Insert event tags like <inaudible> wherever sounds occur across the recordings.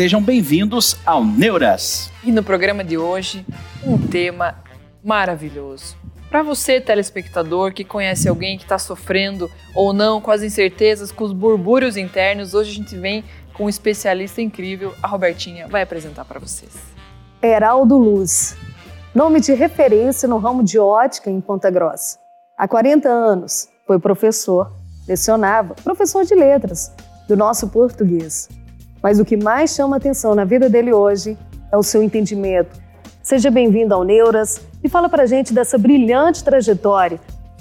Sejam bem-vindos ao Neuras. E no programa de hoje, um tema maravilhoso. Para você, telespectador, que conhece alguém que está sofrendo ou não com as incertezas, com os burbúrios internos, hoje a gente vem com um especialista incrível, a Robertinha vai apresentar para vocês. Heraldo Luz, nome de referência no ramo de ótica em Ponta Grossa. Há 40 anos foi professor, lecionava, professor de letras, do nosso português. Mas o que mais chama atenção na vida dele hoje é o seu entendimento. Seja bem-vindo ao Neuras e fala pra gente dessa brilhante trajetória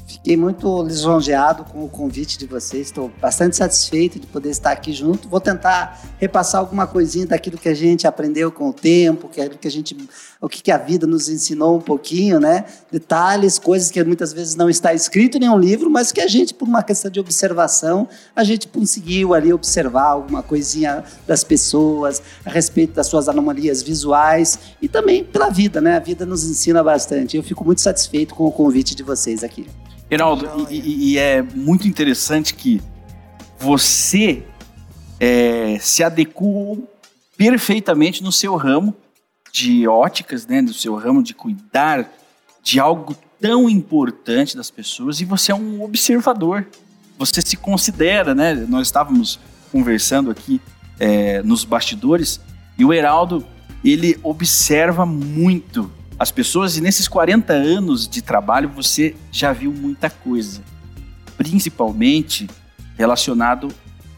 Fiquei muito lisonjeado com o convite de vocês, estou bastante satisfeito de poder estar aqui junto. Vou tentar repassar alguma coisinha daquilo que a gente aprendeu com o tempo, que a gente, o que a vida nos ensinou um pouquinho, né? Detalhes, coisas que muitas vezes não está escrito em nenhum livro, mas que a gente, por uma questão de observação, a gente conseguiu ali observar alguma coisinha das pessoas, a respeito das suas anomalias visuais e também pela vida, né? A vida nos ensina bastante. Eu fico muito satisfeito com o convite de vocês aqui. Heraldo, e, e, é muito interessante que você é, se adequou perfeitamente no seu ramo de óticas, né, no seu ramo de cuidar de algo tão importante das pessoas e você é um observador. Você se considera, né? Nós estávamos conversando aqui é, nos bastidores e o Heraldo ele observa muito as pessoas e nesses 40 anos de trabalho você já viu muita coisa, principalmente relacionado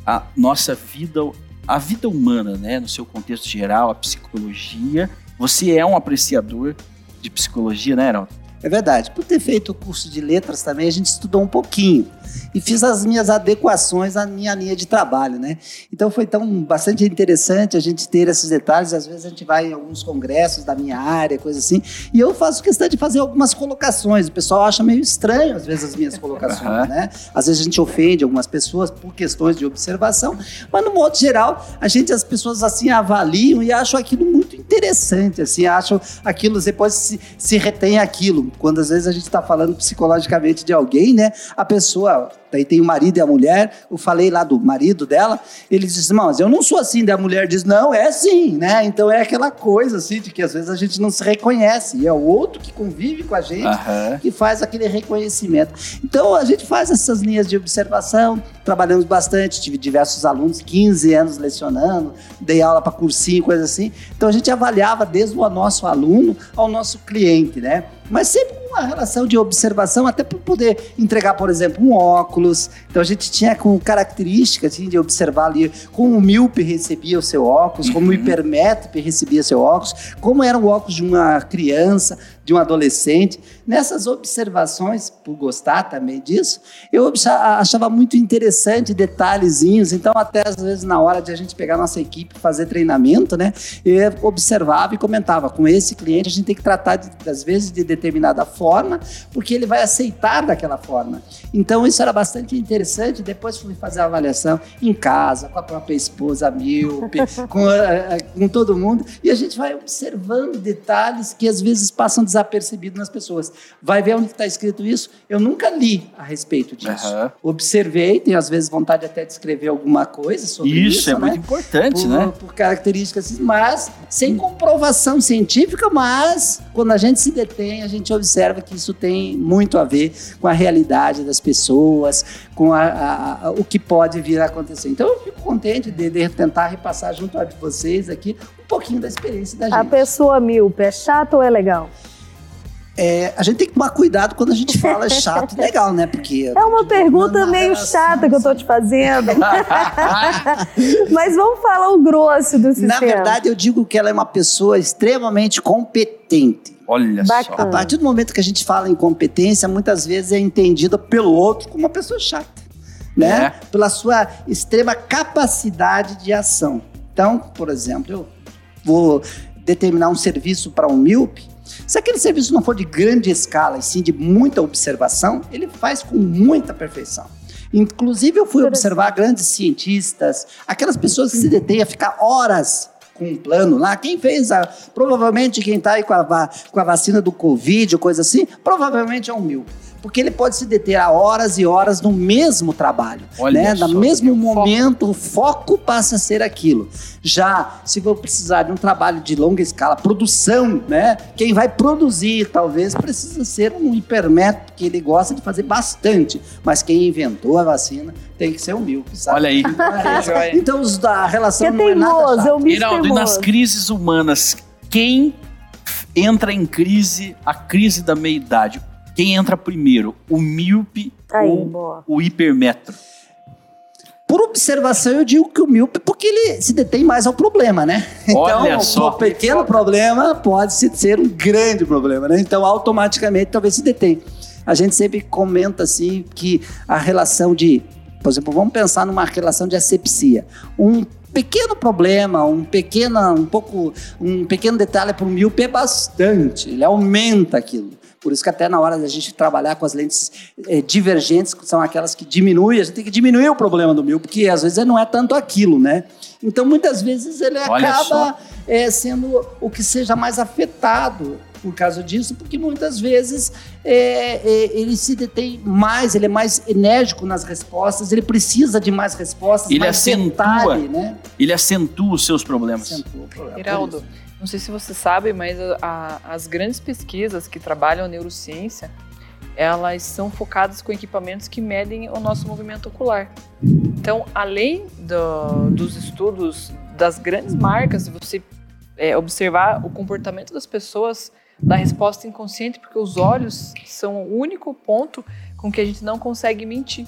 à nossa vida, à vida humana, né, no seu contexto geral, a psicologia. Você é um apreciador de psicologia, né, Heraldo? É verdade. Por ter feito o curso de letras também, a gente estudou um pouquinho e fiz as minhas adequações à minha linha de trabalho, né? Então foi tão bastante interessante a gente ter esses detalhes. Às vezes a gente vai em alguns congressos da minha área, coisa assim, e eu faço questão de fazer algumas colocações. O pessoal acha meio estranho às vezes as minhas colocações, né? Às vezes a gente ofende algumas pessoas por questões de observação, mas no modo geral, a gente as pessoas assim avaliam e acham aquilo muito interessante, assim, acham aquilo depois se, se retém aquilo quando às vezes a gente está falando psicologicamente de alguém, né? A pessoa out. Daí tem o marido e a mulher. Eu falei lá do marido dela. Ele disse, mas eu não sou assim. Daí a mulher diz, não, é assim, né? Então é aquela coisa assim de que às vezes a gente não se reconhece. E é o outro que convive com a gente uhum. que faz aquele reconhecimento. Então a gente faz essas linhas de observação. Trabalhamos bastante. Tive diversos alunos, 15 anos lecionando. Dei aula para cursinho, coisa assim. Então a gente avaliava desde o nosso aluno ao nosso cliente, né? Mas sempre uma relação de observação, até para poder entregar, por exemplo, um óculos. Então a gente tinha com característica assim, de observar ali como o míope recebia o seu óculos, como o uhum. hipermétrope recebia seu óculos, como era o óculos de uma criança, de um adolescente. Nessas observações, por gostar também disso, eu achava muito interessante detalhezinhos. Então, até às vezes, na hora de a gente pegar nossa equipe fazer treinamento, né, eu observava e comentava: com esse cliente a gente tem que tratar, de, às vezes, de determinada forma, porque ele vai aceitar daquela forma. Então, isso era bastante interessante. Depois fui fazer a avaliação em casa, com a própria esposa míope, <laughs> com, a, com todo mundo, e a gente vai observando detalhes que às vezes passam desapercebido nas pessoas. Vai ver onde está escrito isso? Eu nunca li a respeito disso. Uhum. Observei, tenho às vezes vontade até de escrever alguma coisa sobre isso. Isso é né? muito importante, por, né? Por características, mas sem comprovação científica, mas quando a gente se detém, a gente observa que isso tem muito a ver com a realidade das pessoas, com a, a, a, o que pode vir a acontecer. Então eu fico contente de, de tentar repassar junto a vocês aqui um pouquinho da experiência da gente. A pessoa míope é chato ou é legal? É, a gente tem que tomar cuidado quando a gente fala <laughs> chato e legal, né? Porque. É uma pergunta meio chata que eu tô te fazendo. <laughs> Mas vamos falar o grosso do sistema. Na verdade, eu digo que ela é uma pessoa extremamente competente. Olha Bacana. só. A partir do momento que a gente fala em competência, muitas vezes é entendida pelo outro como uma pessoa chata. Né? É. Pela sua extrema capacidade de ação. Então, por exemplo, eu vou determinar um serviço para um míope, se aquele serviço não for de grande escala e sim de muita observação, ele faz com muita perfeição. Inclusive, eu fui observar grandes cientistas, aquelas pessoas que se detêm a ficar horas com um plano lá. Quem fez a. Provavelmente quem está aí com a, com a vacina do Covid ou coisa assim, provavelmente é um mil. Porque ele pode se deter a horas e horas no mesmo trabalho. Olha né? só, No mesmo o foco. momento, o foco passa a ser aquilo. Já, se for precisar de um trabalho de longa escala, produção, né? Quem vai produzir, talvez, precisa ser um hipermétodo, que ele gosta de fazer bastante. Mas quem inventou a vacina tem que ser humilde, sabe? Olha aí. <laughs> joia. Então, os da relação Que não é nada teimoso, chata. eu me Iraldo, e nas crises humanas, quem entra em crise, a crise da meia-idade? Quem entra primeiro? O míope Aí, ou boa. o hipermetro? Por observação, eu digo que o míope, porque ele se detém mais ao problema, né? Olha então, só. um pequeno problema pode se- ser um grande problema, né? Então, automaticamente, talvez se detém. A gente sempre comenta, assim, que a relação de... Por exemplo, vamos pensar numa relação de asepsia. Um pequeno problema, um pequeno, um pouco, um pequeno detalhe para o míope é bastante. Ele aumenta aquilo. Por isso que até na hora da gente trabalhar com as lentes eh, divergentes, que são aquelas que diminuem, a gente tem que diminuir o problema do míope, porque às vezes não é tanto aquilo, né? Então, muitas vezes ele Olha acaba eh, sendo o que seja mais afetado por causa disso, porque muitas vezes eh, eh, ele se detém mais, ele é mais enérgico nas respostas, ele precisa de mais respostas, Ele mais acentua. detalhe, né? Ele acentua os seus problemas. Acentua o problema. Iraldo, não sei se você sabe, mas a- a- as grandes pesquisas que trabalham a neurociência, elas são focadas com equipamentos que medem o nosso movimento ocular. Então, além do- dos estudos das grandes marcas, você é, observar o comportamento das pessoas da resposta inconsciente, porque os olhos são o único ponto com que a gente não consegue mentir.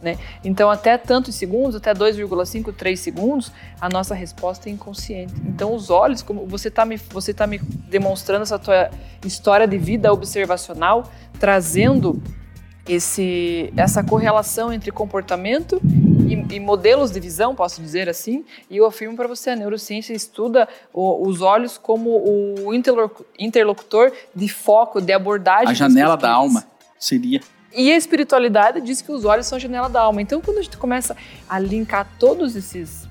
Né? Então, até tantos segundos, até 2,5, 3 segundos, a nossa resposta é inconsciente. Então, os olhos, como você está me, você tá me demonstrando essa tua história de vida observacional, trazendo esse, essa correlação entre comportamento e, e modelos de visão, posso dizer assim, e eu afirmo para você, a neurociência estuda o- os olhos como o interlocu- interlocutor de foco, de abordagem. A janela da alma seria. E a espiritualidade diz que os olhos são a janela da alma. Então, quando a gente começa a linkar todos esses,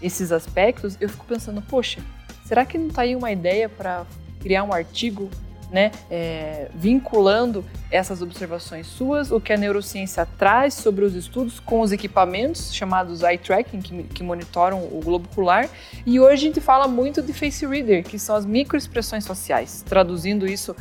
esses aspectos, eu fico pensando, poxa, será que não está aí uma ideia para criar um artigo, né, é, vinculando essas observações suas, o que a neurociência traz sobre os estudos com os equipamentos chamados eye tracking, que, que monitoram o globo ocular. E hoje a gente fala muito de face reader, que são as microexpressões faciais. Traduzindo isso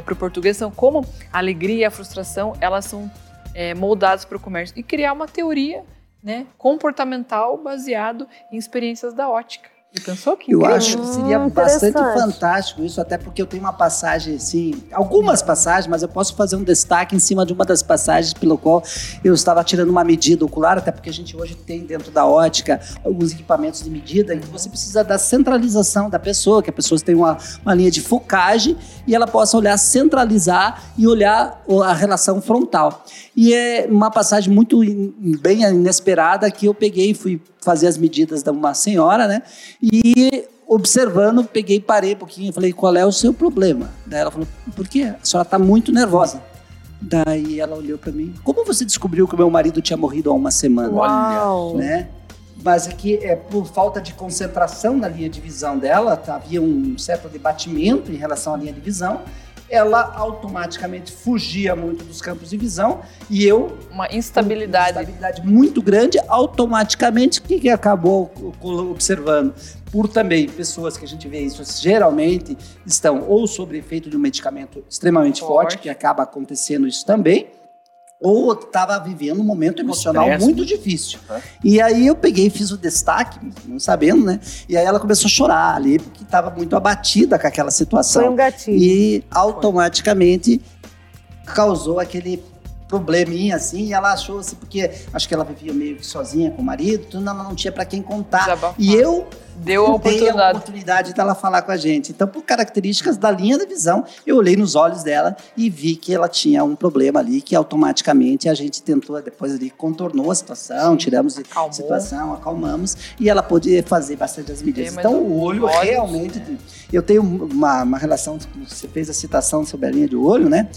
para o português, são como a alegria e a frustração, elas são é, moldadas para o comércio. E criar uma teoria né, comportamental baseado em experiências da ótica. Pensou que Eu acho que seria Hum, bastante fantástico isso, até porque eu tenho uma passagem, assim, algumas passagens, mas eu posso fazer um destaque em cima de uma das passagens pelo qual eu estava tirando uma medida ocular, até porque a gente hoje tem dentro da ótica alguns equipamentos de medida em que você precisa da centralização da pessoa, que a pessoa tem uma, uma linha de focagem e ela possa olhar, centralizar e olhar a relação frontal. E é uma passagem muito in- bem inesperada que eu peguei e fui fazer as medidas de uma senhora, né? E observando, peguei, parei um pouquinho e falei, qual é o seu problema? Daí ela falou, por quê? A senhora está muito nervosa. Daí ela olhou para mim, como você descobriu que o meu marido tinha morrido há uma semana? Uau. né? Mas aqui é por falta de concentração na linha de visão dela, tá? havia um certo debatimento em relação à linha de visão. Ela automaticamente fugia muito dos campos de visão e eu Uma instabilidade. instabilidade muito grande, automaticamente o que, que acabou observando? Por também pessoas que a gente vê isso geralmente estão ou sob efeito de um medicamento extremamente forte, Forte. que acaba acontecendo isso também, ou estava vivendo um momento emocional estresse, muito difícil. É. E aí eu peguei e fiz o destaque, não sabendo, né? E aí ela começou a chorar ali, porque estava muito abatida com aquela situação. Foi um gatilho. E automaticamente causou aquele probleminha assim, e ela achou assim, porque acho que ela vivia meio que sozinha com o marido, tudo, ela não tinha para quem contar. Desabafar. E eu Deu a dei a oportunidade. oportunidade dela falar com a gente. Então, por características da linha da visão, eu olhei nos olhos dela e vi que ela tinha um problema ali, que automaticamente a gente tentou, depois ali, contornou a situação, tiramos a situação, acalmamos, e ela pôde fazer bastante as medidas. Então, o- olho olhos, realmente... Eu tenho uma, uma relação, você fez a citação sobre a linha de olho, né?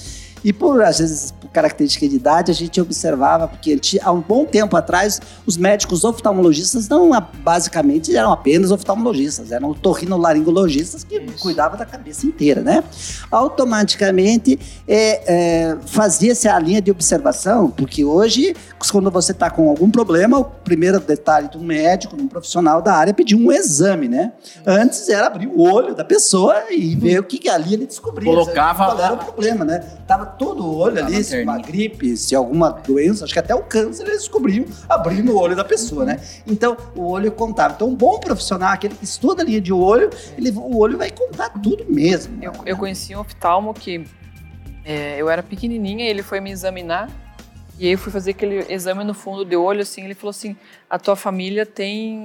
E por, às vezes, por característica de idade, a gente observava, porque há um bom tempo atrás, os médicos oftalmologistas não basicamente eram apenas oftalmologistas, eram torrinolaringologistas que Isso. cuidavam da cabeça inteira, né? Automaticamente é, é, fazia-se a linha de observação, porque hoje, quando você está com algum problema, o primeiro detalhe de um médico, de um profissional da área, é pedir um exame, né? Antes era abrir o olho da pessoa e ver o que, que ali ele descobria. Colocava. Qual era o problema, né? Tava todo o olho ali, se uma gripe, se alguma doença, acho que até o câncer eles descobriam <laughs> abrindo o olho da pessoa, né? Então, o olho contava. Então, um bom profissional, aquele que estuda a linha de olho, ele, o olho vai contar tudo mesmo. Eu, eu conheci um oftalmo que é, eu era pequenininha e ele foi me examinar e aí eu fui fazer aquele exame no fundo de olho, assim, ele falou assim, a tua família tem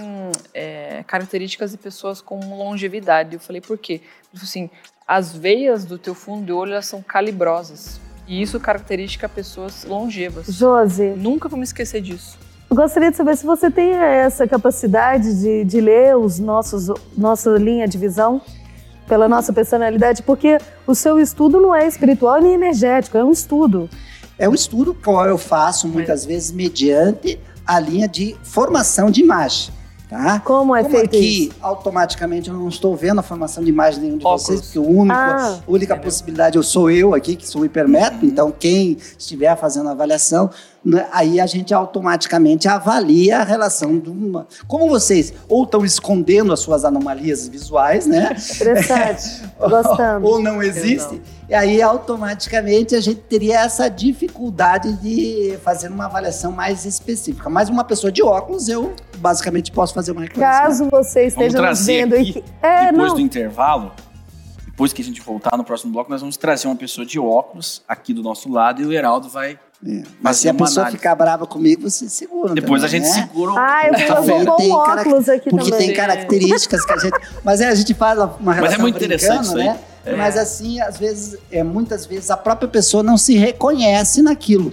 é, características de pessoas com longevidade. Eu falei, por quê? Ele falou assim, as veias do teu fundo de olho, elas são calibrosas. E isso caracteriza pessoas longevas. Josi. Nunca vou me esquecer disso. Eu gostaria de saber se você tem essa capacidade de, de ler os nossos, nossa linha de visão pela nossa personalidade, porque o seu estudo não é espiritual nem energético, é um estudo. É um estudo que eu faço muitas vezes mediante a linha de formação de imagem. Tá? Como é Como feito aqui, isso? automaticamente, eu não estou vendo a formação de imagem nenhum de Óculos. vocês, porque o único, ah, a única possibilidade eu sou eu aqui, que sou hipermétrico, uhum. então quem estiver fazendo a avaliação aí a gente automaticamente avalia a relação de uma. Como vocês ou estão escondendo as suas anomalias visuais, né? Interessante, <laughs> gostando. ou não existe, e aí automaticamente a gente teria essa dificuldade de fazer uma avaliação mais específica. Mas uma pessoa de óculos, eu basicamente posso fazer uma reclamação. Caso você esteja nos vendo aqui, é, depois não. do intervalo, depois que a gente voltar no próximo bloco, nós vamos trazer uma pessoa de óculos aqui do nosso lado e o Heraldo vai é. Mas se a pessoa análise. ficar brava comigo, você segura. Depois também, a gente né? segura. Ah, eu vou com tem óculos aqui Porque também. tem características que a gente. Mas é, a gente faz uma relação. Mas é muito interessante isso aí. Né? É. Mas assim, às vezes, é, muitas vezes a própria pessoa não se reconhece naquilo.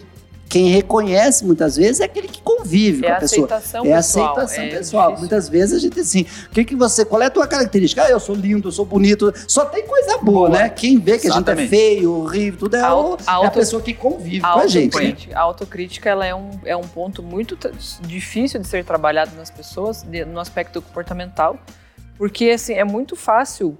Quem reconhece muitas vezes é aquele que convive é com a pessoa. Aceitação é pessoal, aceitação é pessoal. Difícil. Muitas vezes a gente assim, o que, que você, qual é a tua característica? Ah, eu sou lindo, eu sou bonito. Só tem coisa boa, boa. né? Quem vê que Exatamente. a gente é feio, horrível, tudo é, a, o, é a pessoa que convive com a gente. Né? A autocrítica ela é, um, é um ponto muito difícil de ser trabalhado nas pessoas, de, no aspecto comportamental, porque assim, é muito fácil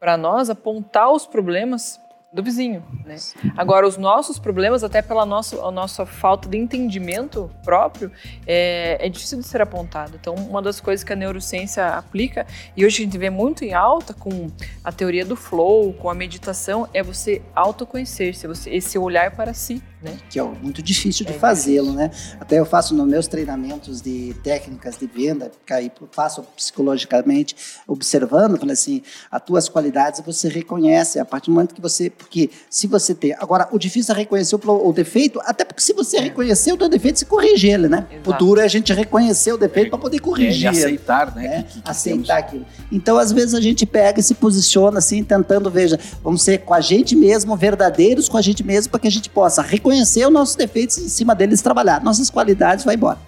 para nós apontar os problemas do vizinho, né? Agora, os nossos problemas, até pela nossa, a nossa falta de entendimento próprio, é, é, difícil de ser apontado. Então, uma das coisas que a neurociência aplica, e hoje a gente vê muito em alta com a teoria do flow, com a meditação, é você autoconhecer-se, esse olhar para si, né? Que é muito difícil de é fazê-lo, né? Até eu faço nos meus treinamentos de técnicas de venda, aí faço psicologicamente, observando, falei assim, as tuas qualidades você reconhece a partir do momento que você, porque se você tem, agora o difícil é reconhecer o, o defeito, até porque se você é. reconhecer o teu defeito, você corrige ele, né? Exato. O duro é a gente reconhecer o defeito para poder corrigir. É, aceitar, né? É, que, que aceitar temos. aquilo. Então, às vezes a gente pega e se posiciona assim, tentando, veja, vamos ser com a gente mesmo, verdadeiros com a gente mesmo, para que a gente possa reconhecer reconhecer os nossos defeitos e em cima deles trabalhar. Nossas qualidades vai embora.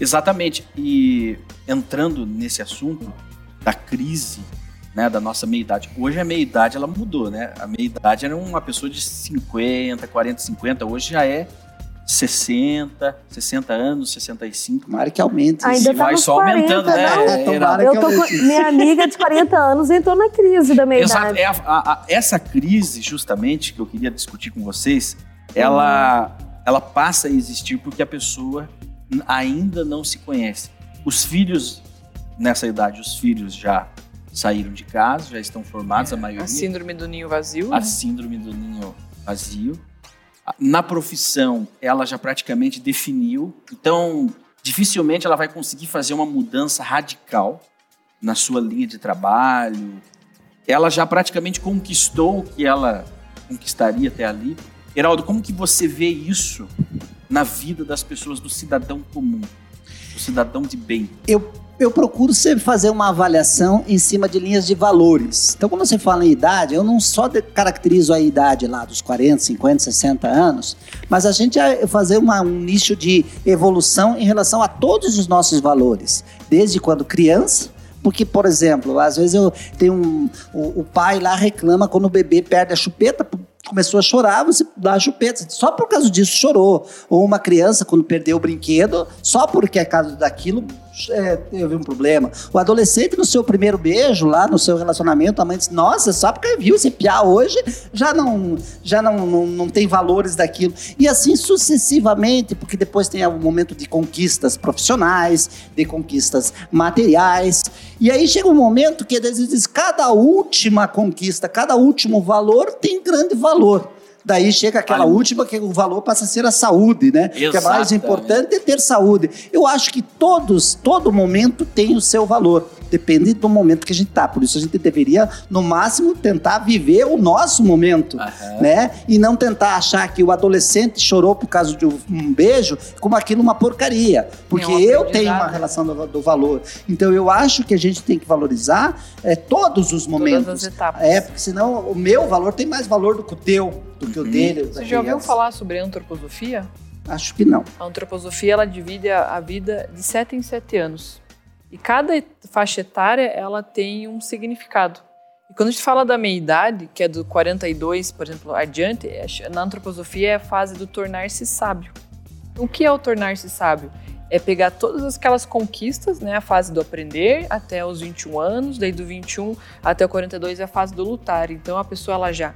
Exatamente. E entrando nesse assunto da crise né, da nossa meia-idade. Hoje a meia-idade ela mudou, né? A meia-idade era uma pessoa de 50, 40, 50. Hoje já é 60, 60 anos, 65. Tomara que aumente. Ainda tá vai só 40, aumentando, né? É, eu tô com, minha amiga de 40 anos entrou na crise da meia-idade. É a, a, a, essa crise, justamente, que eu queria discutir com vocês, ela, ela passa a existir porque a pessoa ainda não se conhece. Os filhos, nessa idade, os filhos já saíram de casa, já estão formados, é, a maioria. A síndrome do ninho vazio. A né? síndrome do ninho vazio. Na profissão, ela já praticamente definiu. Então, dificilmente ela vai conseguir fazer uma mudança radical na sua linha de trabalho. Ela já praticamente conquistou o que ela conquistaria até ali. Heraldo, como que você vê isso na vida das pessoas, do cidadão comum, do cidadão de bem? Eu, eu procuro sempre fazer uma avaliação em cima de linhas de valores. Então, quando você fala em idade, eu não só caracterizo a idade lá dos 40, 50, 60 anos, mas a gente vai fazer uma, um nicho de evolução em relação a todos os nossos valores. Desde quando criança, porque, por exemplo, às vezes eu tenho um, o, o pai lá reclama quando o bebê perde a chupeta, começou a chorar, você dá chupeta. Só por causa disso chorou. Ou uma criança, quando perdeu o brinquedo, só porque é causa daquilo, é, teve um problema. O adolescente, no seu primeiro beijo, lá no seu relacionamento, a mãe disse: Nossa, só porque viu esse piá hoje, já não, já não, não, não tem valores daquilo. E assim sucessivamente, porque depois tem o momento de conquistas profissionais, de conquistas materiais. E aí chega um momento que, às vezes, cada última conquista, cada último valor tem grande valor valor. Daí chega aquela última que o valor passa a ser a saúde, né? Exatamente. Que é mais importante é ter saúde. Eu acho que todos, todo momento tem o seu valor. Depende do momento que a gente tá. Por isso a gente deveria, no máximo, tentar viver o nosso momento, uhum. né? E não tentar achar que o adolescente chorou por causa de um beijo como aquilo uma porcaria. Porque é eu tenho uma relação do, do, valor. Então eu acho que a gente tem que valorizar é, todos os momentos. Todas as etapas. É, porque senão o meu valor tem mais valor do que o teu do que o uhum. dele. Você já ouviu falar sobre antroposofia? Acho que não. A antroposofia ela divide a, vida de sete em sete anos. E cada faixa etária ela tem um significado. E quando a gente fala da meia-idade, que é do 42, por exemplo, adiante, é, na antroposofia é a fase do tornar-se sábio. O que é o tornar-se sábio? É pegar todas aquelas conquistas, né, a fase do aprender até os 21 anos, daí do 21 até o 42 é a fase do lutar. Então a pessoa ela já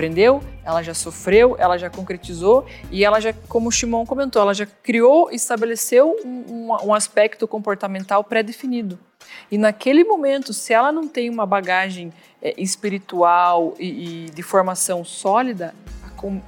aprendeu, ela já sofreu, ela já concretizou e ela já, como o Shimon comentou, ela já criou, estabeleceu um, um, aspecto comportamental pré-definido. E naquele momento, se ela não tem uma bagagem é, espiritual e, e, de formação sólida,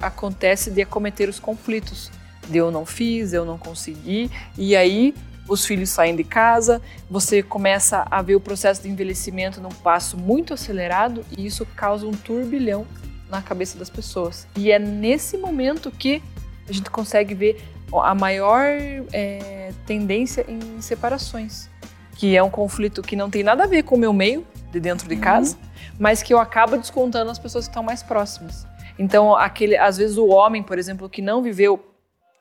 acontece de acometer os conflitos. De eu não fiz, eu não consegui, e aí os filhos saem de casa, você começa a ver o processo de envelhecimento num passo muito acelerado e isso causa um turbilhão na cabeça das pessoas. E é nesse momento que a gente consegue ver a maior é, tendência em separações, que é um conflito que não tem nada a ver com o meu meio de dentro de uhum. casa, mas que eu acabo descontando as pessoas que estão mais próximas. Então, aquele, às vezes o homem, por exemplo, que não viveu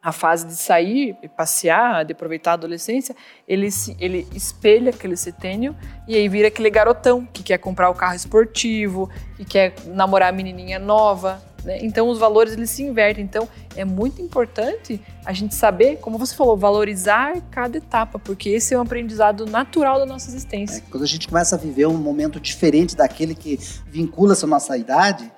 a fase de sair e passear, de aproveitar a adolescência, ele, ele espelha aquele setênio e aí vira aquele garotão que quer comprar o carro esportivo, que quer namorar a menininha nova. Né? Então os valores eles se invertem. Então é muito importante a gente saber, como você falou, valorizar cada etapa, porque esse é um aprendizado natural da nossa existência. É, quando a gente começa a viver um momento diferente daquele que vincula-se à nossa idade,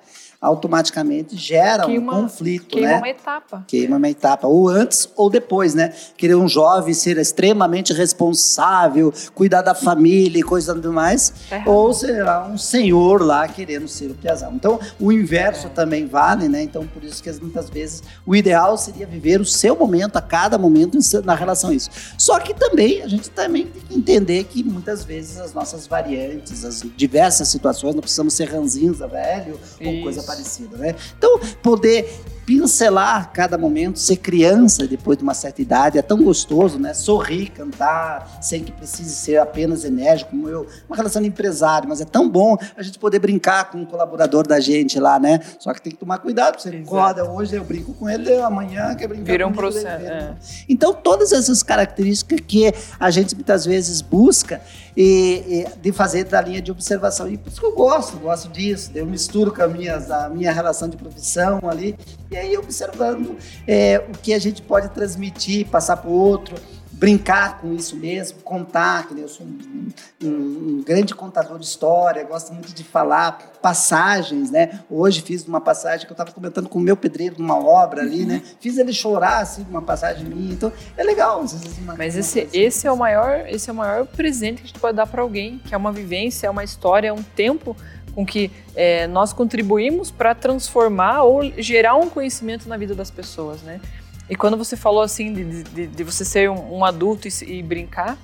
automaticamente gera queima, um conflito, queima né? uma etapa. Queima uma etapa, ou antes ou depois, né? Querer um jovem ser extremamente responsável, cuidar da família e coisa do mais, é. ou será um senhor lá querendo ser o piazão. Então, o inverso é. também vale, né? Então, por isso que muitas vezes o ideal seria viver o seu momento, a cada momento na relação a isso. Só que também, a gente também tem que entender que muitas vezes as nossas variantes, as diversas situações, não precisamos ser ranzinza velho isso. ou coisa parecida né? Então, poder pincelar cada momento, ser criança depois de uma certa idade, é tão gostoso, né? Sorrir, cantar, sem que precise ser apenas enérgico, como eu, uma relação de empresário, mas é tão bom a gente poder brincar com um colaborador da gente lá, né? Só que tem que tomar cuidado, você acorda hoje, eu brinco com ele, amanhã quer brincar Vira um processo. É. Então, todas essas características que a gente muitas vezes busca e, e, de fazer da linha de observação. E por isso que eu gosto, gosto disso. Eu misturo com a minha, a minha relação de profissão ali, e aí observando é, o que a gente pode transmitir, passar para o outro brincar com isso mesmo, contar, que eu sou um, um, um, grande contador de história, gosto muito de falar passagens, né? Hoje fiz uma passagem que eu estava comentando com o meu pedreiro numa obra ali, né? Fiz ele chorar assim, uma passagem minha, então é legal. Uma, Mas esse, esse é o maior, esse é o maior presente que a gente pode dar para alguém, que é uma vivência, é uma história, é um tempo com que é, nós contribuímos para transformar ou gerar um conhecimento na vida das pessoas, né? E quando você falou assim de, de, de você ser um, um adulto e, e, brincar,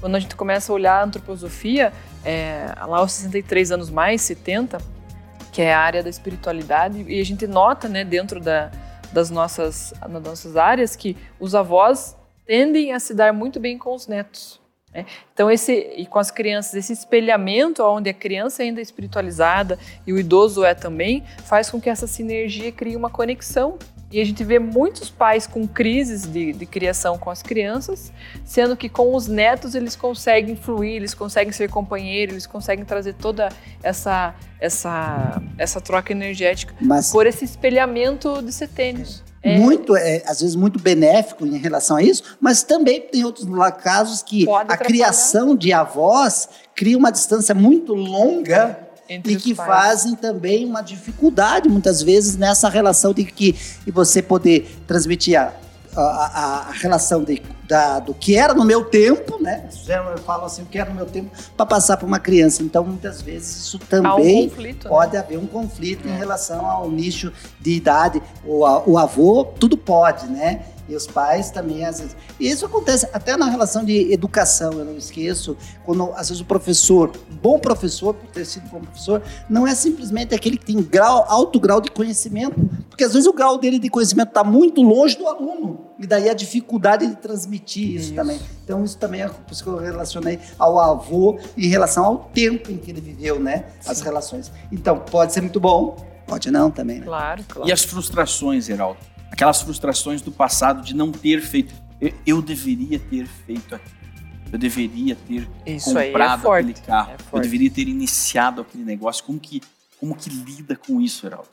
quando a gente começa a olhar a antroposofia, é, lá aos 63 anos mais, 70, que é a área da espiritualidade, e a gente nota, né, dentro da, das nossas, das nossas áreas, que os avós tendem a se dar muito bem com os netos. Né? Então, esse, e com as crianças, esse espelhamento onde a criança ainda é espiritualizada e o idoso é também, faz com que essa sinergia crie uma conexão E a gente vê muitos pais com crises de, de criação com as crianças, sendo que com os netos eles conseguem fluir, eles conseguem ser companheiros, eles conseguem trazer toda essa, essa, essa troca energética Mas por esse espelhamento de setênios. É, muito, é, às vezes, muito benéfico em relação a isso, mas também tem outros casos que Pode a criação de avós cria uma distância muito longa entre e que pais. fazem também uma dificuldade, muitas vezes, nessa relação de que e você poder transmitir a, a, a- relação de, da, do que era no meu tempo, né? Eu falo assim, o que era no meu tempo, para passar para uma criança. Então, muitas vezes, isso também conflito, né? pode haver um conflito em relação ao nicho de idade. O, o avô, tudo pode, né? E os pais também, às vezes. E isso acontece até na relação de educação, eu não esqueço, quando às vezes o professor, bom professor, por ter sido bom professor, não é simplesmente aquele que tem grau, alto grau de conhecimento, porque às vezes o grau dele de conhecimento está muito longe do aluno. E daí a dificuldade de transmitir isso, Isso. também. Então, isso também é por isso que eu relacionei ao avô em relação ao tempo em que ele viveu, né? As relações. Então, pode ser muito bom, pode não também, né? Claro, claro. E as frustrações, Heraldo? Aquelas frustrações do passado de não ter feito. Eu, eu deveria ter feito aquilo. Eu deveria ter Isso é comprado forte. aquele carro. é eu deveria ter iniciado aquele negócio. Como que, como que lida com isso, Heraldo?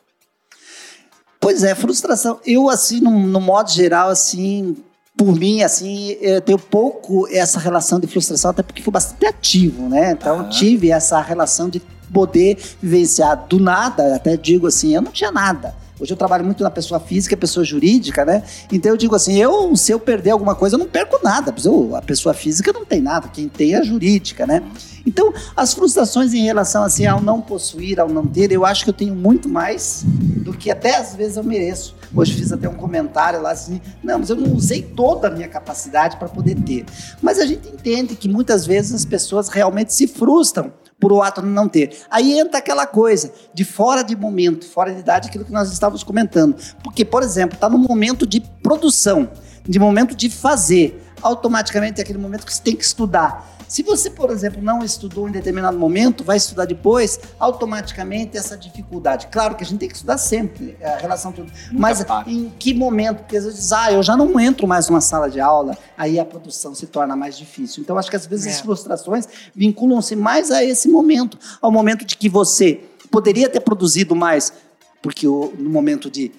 Pois é, frustração. Eu, assim, no, no modo geral, assim, por mim, assim, eu tenho pouco essa relação de frustração, até porque fui bastante ativo, né? Então, Aham. tive essa relação de poder vivenciar do nada, até digo assim, eu não tinha nada. Hoje eu trabalho muito na pessoa física, pessoa jurídica, né? Então eu digo assim, eu, se eu perder alguma coisa, eu não perco nada. Eu- a pessoa física não tem nada, quem tem é a jurídica, né? Então, as frustrações em relação assim ao não possuir, ao não ter, eu acho que eu tenho muito mais do que até às vezes eu mereço. Hoje fiz até um comentário lá assim, não, mas eu não usei toda a minha capacidade para poder ter. Mas a gente entende que muitas vezes as pessoas realmente se frustram por o ato não ter. Aí entra aquela coisa de fora de momento, fora de idade, aquilo que nós estávamos comentando. Porque, por exemplo, está no momento de produção, de momento de fazer. Automaticamente é aquele momento que você tem que estudar. Se você, por exemplo, não estudou em determinado momento, vai estudar depois, automaticamente essa dificuldade. Claro que a gente tem que estudar sempre, é a relação tudo. Mas para. em que momento? Porque às vezes diz, ah, eu já não entro mais numa sala de aula, aí a produção se torna mais difícil. Então, acho que às vezes É. as frustrações vinculam-se mais a esse momento, ao momento de que você poderia ter produzido mais, porque no momento de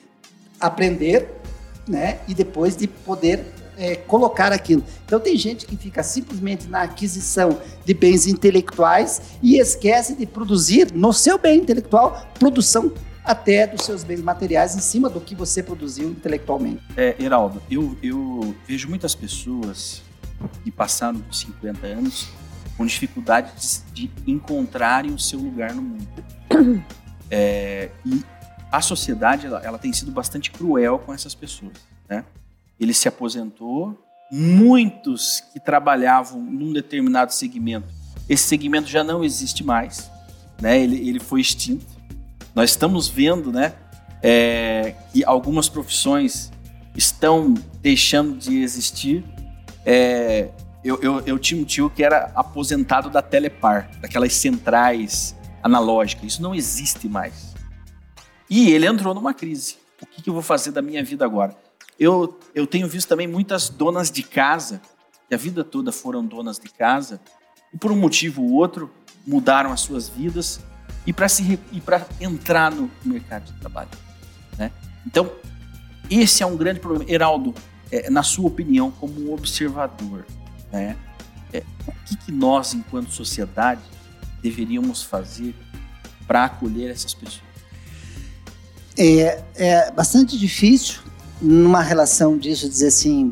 aprender, né, e depois de poder é, colocar aquilo. Então tem gente que fica simplesmente na aquisição de bens intelectuais e esquece de produzir no seu bem intelectual produção até dos seus bens materiais em cima do que você produziu intelectualmente. É, Heraldo, eu, eu vejo muitas pessoas que passaram dos 50 anos com dificuldade de, de encontrarem o seu lugar no mundo. <coughs> É, e a sociedade ela, ela tem sido bastante cruel com essas pessoas. Né? Ele se aposentou, muitos que trabalhavam num determinado segmento, esse segmento já não existe mais, né? ele, ele foi extinto. Nós estamos vendo né, é, que algumas profissões estão deixando de existir. É, eu, eu, eu tinha um tio que era aposentado da Telepar, daquelas centrais analógicas. Isso não existe mais. E ele entrou numa crise. O que, que eu vou fazer da minha vida agora? Eu, eu tenho visto também muitas donas de casa, que a vida toda foram donas de casa, e por um motivo ou outro mudaram as suas vidas e para entrar no mercado de trabalho, né? Então esse é um grande problema, Heraldo, é, na sua opinião como observador, né? É, o que, que nós enquanto sociedade deveríamos fazer para acolher essas pessoas? É, é bastante difícil numa relação disso dizer assim,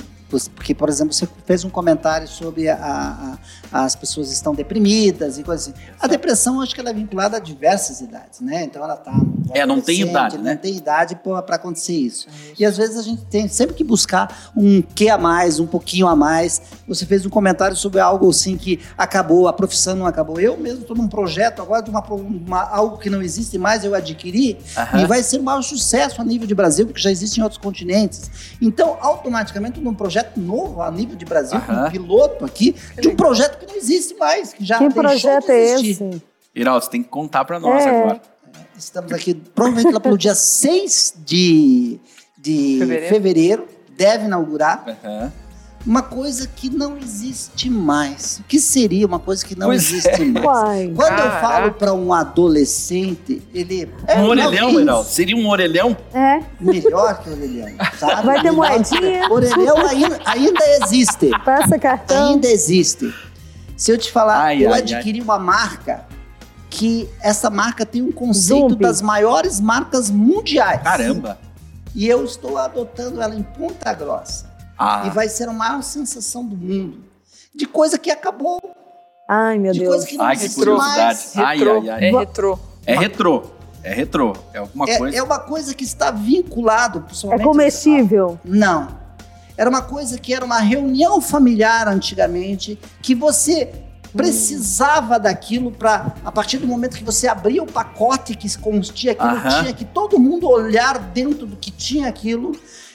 porque, por exemplo, você fez um comentário sobre a, a- as pessoas estão deprimidas e coisas assim. A depressão, acho que ela é vinculada a diversas idades, né? Então, ela tá... É, não tem idade, né? Não tem idade para acontecer isso. E às vezes a gente tem sempre que buscar um que a mais, um pouquinho a mais. Você fez um comentário sobre algo assim que acabou, a profissão não acabou. Eu mesmo estou num projeto agora de uma, uma- algo que não existe mais, eu adquiri, e vai ser o maior sucesso a nível de Brasil, porque já existe em outros continentes. Então, automaticamente, num projeto novo a nível de Brasil, com Aham. um piloto aqui, de um projeto que não existe mais, que já Que deixou projeto de é esse? Heraldo, você tem que contar para nós É. agora. Estamos aqui, provavelmente lá pelo dia 6 de, de Fevereiro. fevereiro, deve inaugurar Aham. uma coisa que não existe mais. O que seria uma coisa que não Pois existe mais? Uai. Quando eu Caraca. falo para um adolescente, ele é Um orelhão. Heraldo. Seria um orelhão? É, Melhor que o orelhão, sabe? Vai ter moedinha? Orelhão ainda, ainda existe. passa cartão. Ainda existe. Se eu te falar, Ai, eu ai, adquiri uma marca que essa marca tem um conceito Zumbi. das maiores marcas mundiais. Caramba. E eu estou adotando ela em Ponta Grossa. Ah, E vai ser a maior sensação do mundo. De coisa que acabou. Ai, meu de Deus. coisa que não Ai, que existe curiosidade. mais. Ai, ai, ai. É retrô. é retrô. É retrô. É alguma É, coisa. é uma coisa que está vinculado. É comestível. Não. Era uma coisa que era uma reunião familiar antigamente, que você precisava daquilo para a partir do momento que você abria o pacote que continha aquilo, Aham. tinha que todo mundo olhar dentro do que tinha aquilo,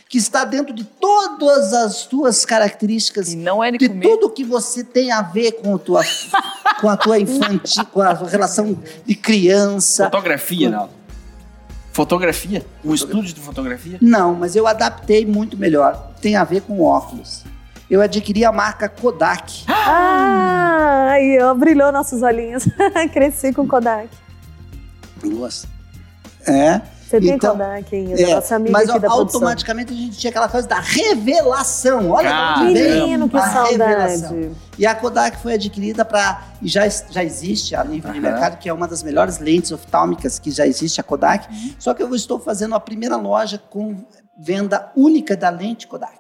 que está dentro de todas as tuas características, E não é de tudo que você tem a ver com a tua com a tua infantil, com a relação de criança. Fotografia, Heraldo. Fotografia? Um estúdio de fotografia? Não, mas eu adaptei muito melhor. Tem a ver com óculos. Eu adquiri a marca Kodak. Ah, aí, ó, brilhou nossos olhinhos. <laughs> Cresci com Kodak. Nossa. É. Você tem Então, Kodak, hein? é, Nossa amiga mas aqui da produção. automaticamente a gente tinha aquela coisa da revelação. Olha de onde vem Menino, que a revelação. saudade. E a Kodak foi adquirida para. E já, já existe a nível de Aham. mercado, que é uma das melhores lentes oftálmicas que já existe, a Kodak. Uhum. Só que eu estou fazendo a primeira loja com venda única da lente Kodak.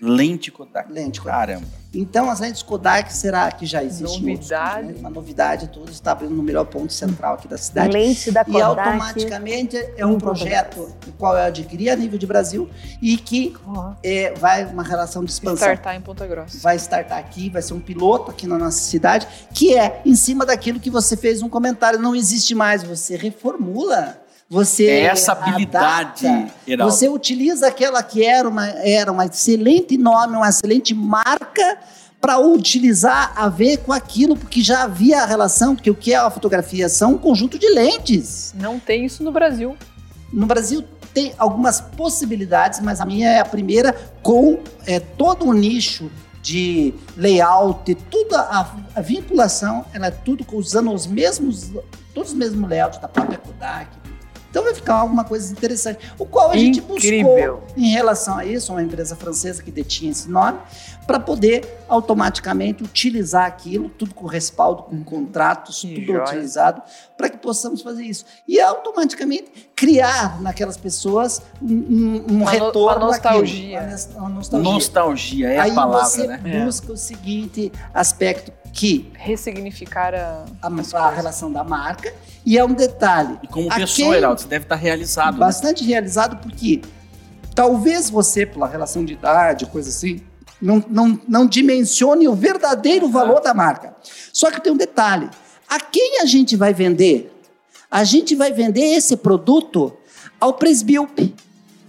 Lente Kodak. Lente Kodak. Caramba. Então, as lentes Kodak será que já existe? em outros Novidade. pontos, né? Uma novidade, tudo está abrindo no melhor ponto central aqui da cidade. Lente da E Kodak. automaticamente é um projeto o qual eu adquiri a nível de Brasil e que é, vai uma relação de expansão. Startar em Ponta Grossa. Vai startar aqui, vai ser um piloto aqui na nossa cidade, que é em cima daquilo que você fez um comentário. Não existe mais, você reformula. Você É essa habilidade, adapta, Heraldo. Você utiliza aquela que era uma, era uma excelente nome, uma excelente marca para utilizar a ver com aquilo, porque já havia a relação, porque o que é a fotografia? São um conjunto de lentes. Não tem isso no Brasil. No Brasil tem algumas possibilidades, mas a minha é a primeira com é, todo o nicho de layout, toda a, a vinculação, ela é tudo usando os mesmos, todos os mesmos layouts da própria Kodak. Então vai ficar alguma coisa interessante. O qual a gente Incrível. buscou em relação a isso, uma empresa francesa que detinha esse nome, para poder automaticamente utilizar aquilo, tudo com respaldo, com contratos, Que tudo joia. utilizado, para que possamos fazer isso. E automaticamente criar naquelas pessoas um, um- um Uma no- retorno. uma nostalgia. uma nos- uma nostalgia. Nostalgia é Aí a palavra, você né? É. busca o seguinte aspecto que Ressignificar a, a, a relação da marca e é um detalhe E como A pessoa, Heraldo, você deve estar realizado. né? bastante realizado porque talvez você, pela relação de idade, coisa assim, não, não, não dimensione o verdadeiro valor da marca. Só que tem um detalhe: a quem a gente vai vender? A gente vai vender esse produto ao presbíope.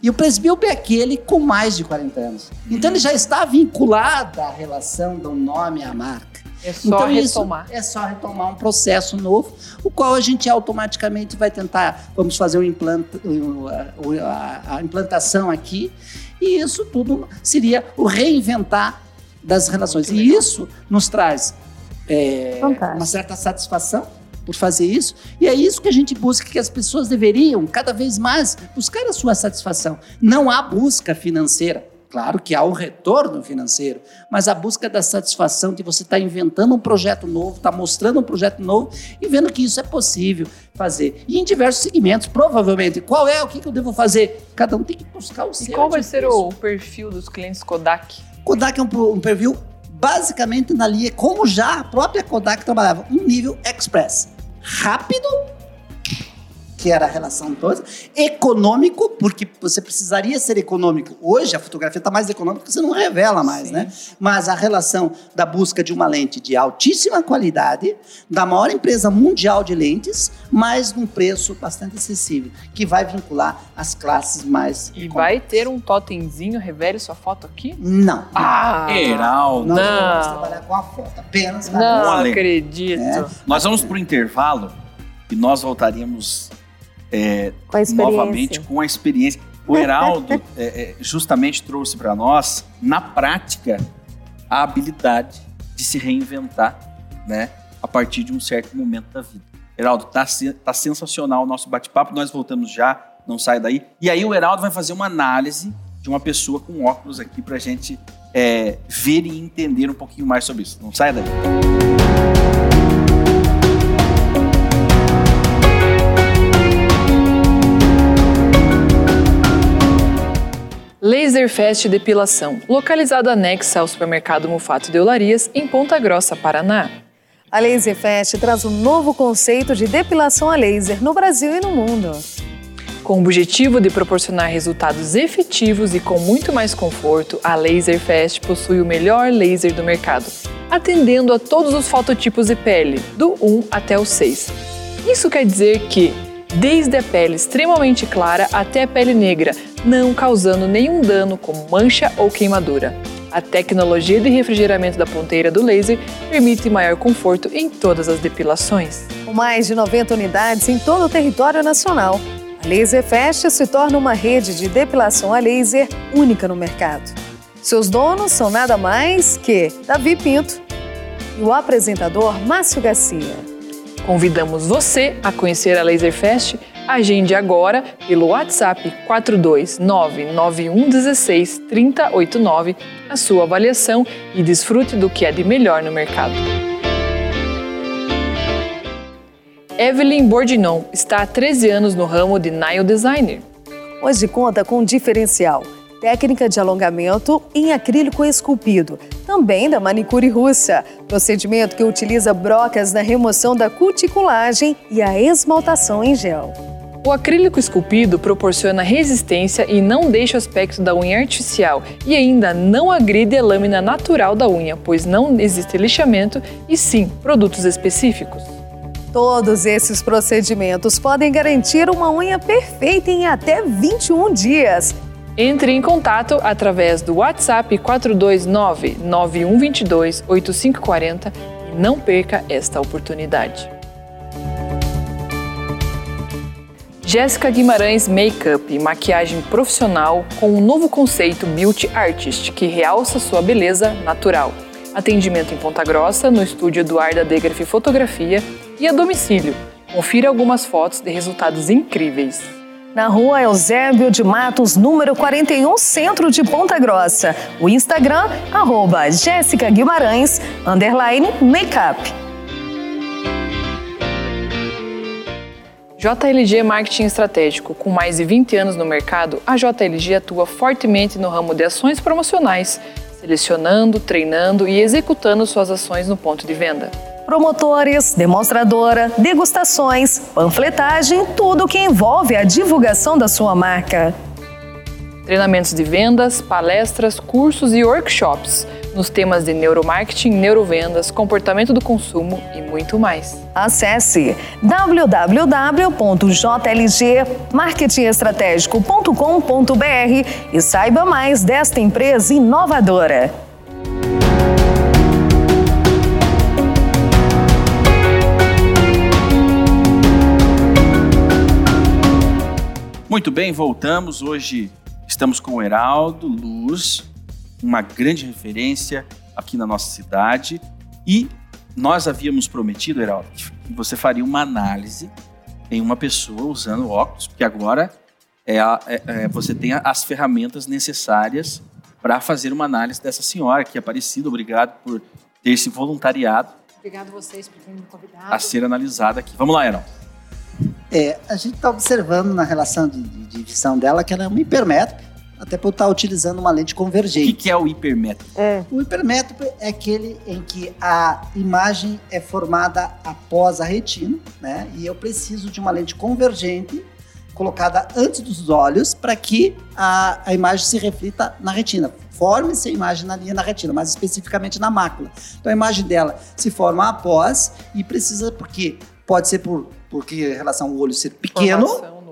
E o presbíope é aquele com mais de 40 anos. Então ele já está vinculado à relação do nome à marca. É só Então, retomar. É só retomar um processo novo, o qual a gente automaticamente vai tentar, vamos fazer um implanta, a, a implantação aqui, e isso tudo seria o reinventar das relações. E isso nos traz é, uma certa satisfação por fazer isso, e é isso que a gente busca, que as pessoas deveriam cada vez mais buscar a sua satisfação. Não há busca financeira. Claro que há o retorno financeiro, mas a busca da satisfação de você estar inventando um projeto novo, estar mostrando um projeto novo e vendo que isso é possível fazer. E em diversos segmentos, provavelmente. Qual é? O que que eu devo fazer? Cada um tem que buscar o E seu. qual vai ser o perfil dos clientes Kodak? Kodak é um, um perfil basicamente na linha, como já a própria Kodak trabalhava, um nível express. Rápido, que era a relação toda, econômico, porque você precisaria ser econômico. Hoje a fotografia está mais econômica porque você não revela mais, Sim. né? Mas a relação da busca de uma lente de altíssima qualidade, da maior empresa mundial de lentes, mas num preço bastante acessível, que vai vincular as classes mais. E vai ter um totemzinho, revele sua foto aqui? Não. Ah! Heraldo. Nós Não. vamos trabalhar com a foto apenas. Não. Olha, acredito. É. Nós vamos pro intervalo e nós voltaríamos é, Com novamente com a experiência. O Heraldo <laughs> é, é, justamente trouxe para nós, na prática, a habilidade de se reinventar, né? A partir de um certo momento da vida. Heraldo, tá, tá sensacional o nosso bate-papo. Nós voltamos já, não sai daí. E aí o Heraldo vai fazer uma análise de uma pessoa com óculos aqui para a gente é, ver e entender um pouquinho mais sobre isso. Não sai daí. Laserfest Depilação, localizado anexa ao supermercado Mufato de Olarias, em Ponta Grossa, Paraná. A Laserfest traz um novo conceito de depilação a laser no Brasil e no mundo. Com o objetivo de proporcionar resultados efetivos e com muito mais conforto, a Laserfest possui o melhor laser do mercado, atendendo a todos os fototipos de pele, do 1 até o 6. Isso quer dizer que, desde a pele extremamente clara até a pele negra, não causando nenhum dano como mancha ou queimadura. A tecnologia de refrigeramento da ponteira do laser permite maior conforto em todas as depilações. Com mais de 90 unidades em todo o território nacional, a Laser Fest se torna uma rede de depilação a laser única no mercado. Seus donos são nada mais que Davi Pinto e o apresentador Márcio Garcia. Convidamos você a conhecer a Laser Fest Agende agora pelo WhatsApp 42991163089 a sua avaliação e desfrute do que é de melhor no mercado. Evelyn Bordinon está há 13 anos no ramo de nail designer. Hoje conta com um diferencial, técnica de alongamento em acrílico esculpido, também da manicure russa, procedimento que utiliza brocas na remoção da cuticulagem e a esmaltação em gel. O acrílico esculpido proporciona resistência e não deixa o aspecto da unha artificial e ainda não agride a lâmina natural da unha, pois não existe lixamento e sim produtos específicos. Todos esses procedimentos podem garantir uma unha perfeita em até 21 dias. Entre em contato através do WhatsApp 429 9122 8540 e não perca esta oportunidade. Jéssica Guimarães Makeup, maquiagem profissional com um novo conceito Beauty Artist que realça sua beleza natural. Atendimento em Ponta Grossa, no estúdio Eduarda Degraf Fotografia e a domicílio. Confira algumas fotos de resultados incríveis. Na rua Eusébio de Matos, número 41, centro de Ponta Grossa. O Instagram, arroba Jéssica Guimarães, underline makeup. JLG Marketing Estratégico, com mais de 20 anos no mercado, a JLG atua fortemente no ramo de ações promocionais, selecionando, treinando e executando suas ações no ponto de venda. Promotores, demonstradora, degustações, panfletagem, tudo o que envolve a divulgação da sua marca. Treinamentos de vendas, palestras, cursos e workshops nos temas de neuromarketing, neurovendas, comportamento do consumo e muito mais. Acesse www.jlgmarketingestratégico.com.br e saiba mais desta empresa inovadora. Muito bem, voltamos. Hoje estamos com o Heraldo Luz, uma grande referência aqui na nossa cidade. E nós havíamos prometido, Heraldo, que você faria uma análise em uma pessoa usando óculos, porque agora é, a, é, é você tem as ferramentas necessárias para fazer uma análise dessa senhora que é Aparecida. Obrigado por ter se voluntariado. Obrigado vocês por terem me convidado. A ser analisada aqui. Vamos lá, Heraldo. É, a gente está observando na relação de, de, de visão dela que ela é uma hipermétrica até por estar utilizando uma lente convergente. O que, que, é o hipermétropo? É. O hipermétropo é aquele em que a imagem é formada após a retina, né? E eu preciso de uma lente convergente colocada antes dos olhos para que a, a imagem se reflita na retina. Forme-se a imagem na linha na retina, mais especificamente na mácula. Então a imagem dela se forma após e precisa, porque pode ser por porque em relação ao olho ser pequeno,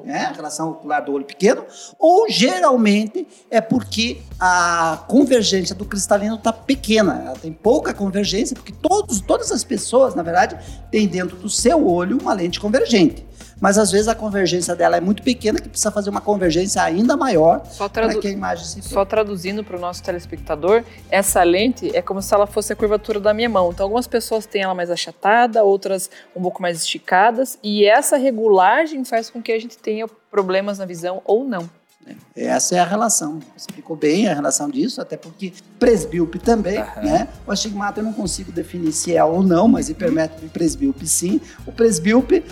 né, a relação ocular do olho pequeno, ou geralmente é porque a convergência do cristalino está pequena, ela tem pouca convergência, porque todos, todas as pessoas, na verdade, têm dentro do seu olho uma lente convergente. Mas às vezes a convergência dela é muito pequena que precisa fazer uma convergência ainda maior Só, para que a imagem se só traduzindo para o nosso telespectador, essa lente é como se ela fosse a curvatura da minha mão. Então, algumas pessoas têm ela mais achatada, outras um pouco mais esticadas, e essa regulagem faz com que a gente tenha problemas na visão ou não. Essa é a relação. Explicou bem a relação disso, até porque presbíope também, Aham. né? O astigmato eu não consigo definir se é ou não, mas hipermétrope e presbíope sim. O presbíope,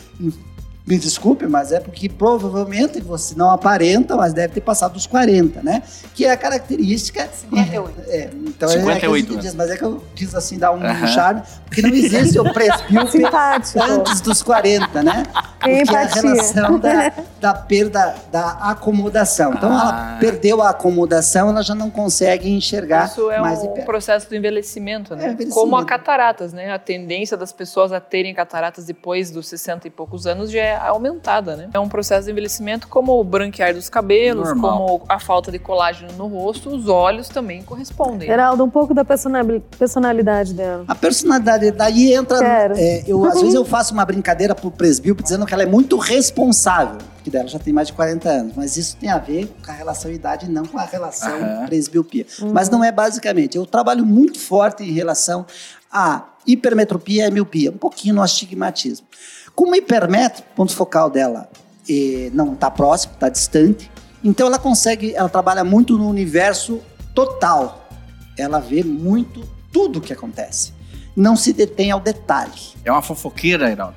me desculpe, mas é porque provavelmente você não aparenta, mas deve ter passado dos 40, né? Que é a característica... 58. É, então 58 é diz, mas é que eu quis assim dar um Aham. charme, porque não existe o presbíope <laughs> Simpático. antes dos 40, né? Tem Porque é a relação da, <laughs> da perda da acomodação. Então, Ah. ela perdeu a acomodação, ela já não consegue enxergar Isso é mais um processo do envelhecimento, É, né? envelhecimento. Como a cataratas, né? A tendência das pessoas a terem cataratas depois dos 60 e poucos anos já é aumentada, né? É um processo de envelhecimento como o branquear dos cabelos, Normal. como a falta de colágeno no rosto, os olhos também correspondem. Geraldo, um pouco da personali- personalidade dela. A personalidade, daí entra. É, eu, às vezes eu faço uma brincadeira pro presbíope dizendo que ela é muito responsável, porque dela já tem mais de 40 anos, mas isso tem a ver com a relação idade, não com a relação Aham. presbiopia. Mas não é basicamente. Eu trabalho muito forte em relação à hipermetropia e miopia, um pouquinho no astigmatismo. Como hipermetro, ponto focal dela não está próximo, está distante, então ela consegue, ela trabalha muito no universo total. Ela vê muito tudo o que acontece. Não se detém ao detalhe. É uma fofoqueira, Heraldo.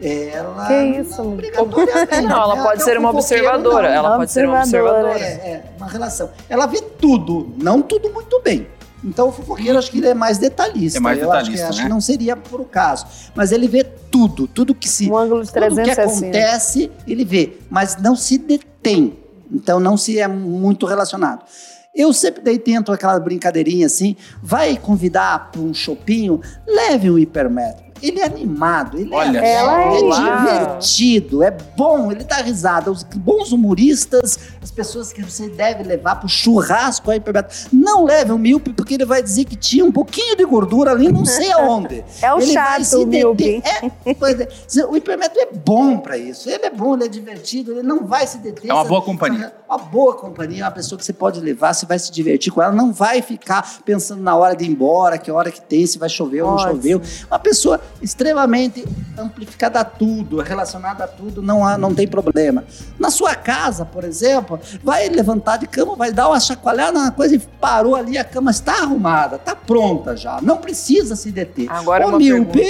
Ela Que isso, não, obrigatoriamente. <laughs> Não, ela pode até ser um uma observadora. não. Ela Uma pode ser uma observadora. É, é, uma relação. Ela vê tudo, não tudo muito bem. Então o fofoqueiro acho que ele é mais detalhista. É mais Eu acho que- detalhista, acho, né? que não seria por o caso. Mas ele vê tudo, tudo que se Um ângulo de tudo que 360. acontece, ele vê, mas não se detém. Então não se é muito relacionado. Eu sempre daí tento aquela brincadeirinha assim, vai convidar para um chopinho, leve um hipermetro. Ele é animado, ele Olha é, Ela é é divertido, é bom, ele dá risada. Os bons humoristas, as pessoas que você deve levar para o churrasco aí, hipermetro, não leve o míope, porque ele vai dizer que tinha um pouquinho de gordura ali, não sei <laughs> aonde. É o Ele chato, se o míope. deter- É, pois é. O hipermetro é bom para isso. Ele é bom, ele é divertido, ele não vai se deter. É uma boa companhia. Uma boa companhia, uma pessoa que você pode levar, você vai se divertir com ela, não vai ficar pensando na hora de ir embora, que hora que tem, se vai chover ou não Ótimo. choveu. Uma pessoa extremamente amplificada a tudo, relacionada a tudo, não, há, não tem problema. Na sua casa, por exemplo, vai levantar de cama, vai dar uma chacoalhada na coisa e parou ali, a cama está arrumada, está pronta já, não precisa se deter. Agora o míope,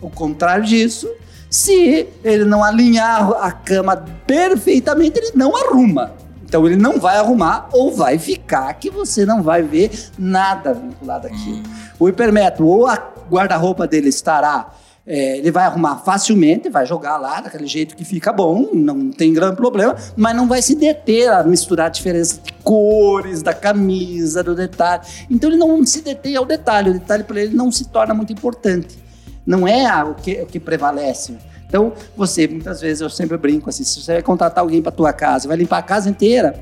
o contrário disso, se ele não alinhar a cama perfeitamente, ele não arruma. Então ele não vai arrumar ou vai ficar que você não vai ver nada vinculado àquilo. O hipermetro ou a guarda-roupa dele estará é, ele vai arrumar facilmente, vai jogar lá daquele jeito que fica bom, não tem grande problema, mas não vai se deter a misturar a diferença de cores, da camisa, do detalhe. Então ele não se detém ao detalhe, o detalhe para ele não se torna muito importante. Não é o que, o que prevalece. Então, você, muitas vezes, eu sempre brinco assim, se você vai contratar alguém para tua casa, vai limpar a casa inteira,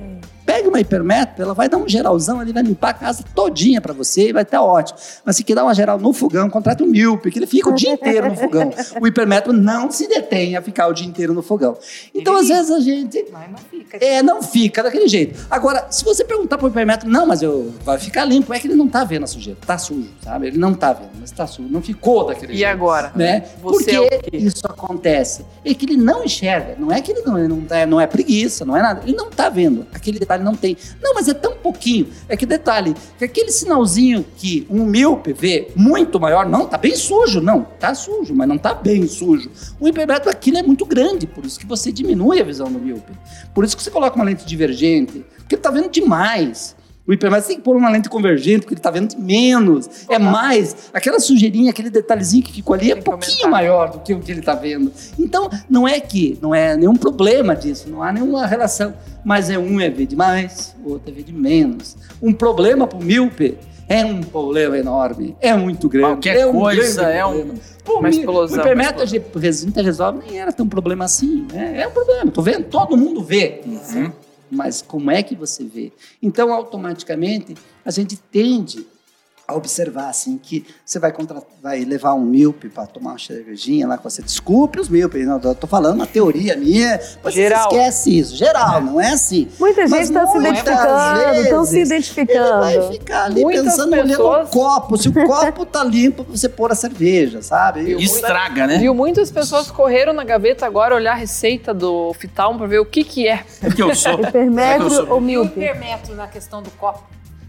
pega uma hipermetro, ela vai dar um geralzão ali, vai limpar a casa todinha para você e vai estar ótimo. Mas se quer dar uma geral no fogão, contrata um míope, que ele fica o dia inteiro no fogão. O hipermetro não se detém a ficar o dia inteiro no fogão. Então, às vezes, a gente Mas não fica. é, não fica daquele jeito. Agora, se você perguntar pro hipermetro, não, mas eu vai ficar limpo, é que ele não tá vendo a sujeira, tá sujo, sabe? Ele não tá vendo, mas tá sujo, não ficou daquele E jeito. agora? Né? Você Por que é isso acontece? É que ele não enxerga, não é que ele não, ele não, tá, não é preguiça, não é nada, ele não tá vendo, aquele detalhe não tem. Não, mas é tão pouquinho, é que detalhe, que aquele sinalzinho que um míope vê muito maior, não, tá bem sujo, não, tá sujo, mas não tá bem sujo. O hipermetro aquilo é muito grande, por isso que você diminui a visão do míope. Por isso que você coloca uma lente divergente, porque ele tá vendo demais. O hipermetro tem que pôr uma lente convergente, porque ele tá vendo menos. É mais. Aquela sujeirinha, aquele detalhezinho que ficou ali é que pouquinho maior do que o que ele tá vendo. Então, não é que, não é nenhum problema disso, não há nenhuma relação. Mas é um é ver de mais, o outro é ver de menos. Um problema pro míope é um problema enorme, é muito grande. Qualquer é um coisa é um-. Pô, Uma explosão, O hipermetro uma a gente resolve, resolve, nem era tão problema assim. Né? É um problema, tô vendo, todo mundo vê. Uhum. Mas como é que você vê? Então, automaticamente, a gente tende a observar assim que você vai contra... vai levar um míope para tomar uma cervejinha lá com você. Desculpe os míopes, não, eu tô falando uma teoria minha. Você Geral. esquece isso, geral, não é assim. Muita gente está se identificando, estão se identificando. Ele vai ficar ali Muitas pensando pessoas- olhando o copo. Se o copo tá limpo, você pôr a cerveja, sabe? Eu- Estraga, né? Viu? Muitas pessoas correram na gaveta agora olhar a receita do Fitalmo para ver o que que é. Porque eu sou. Hipermetro É que eu sou- ou E o míope? hipermetro na questão do copo?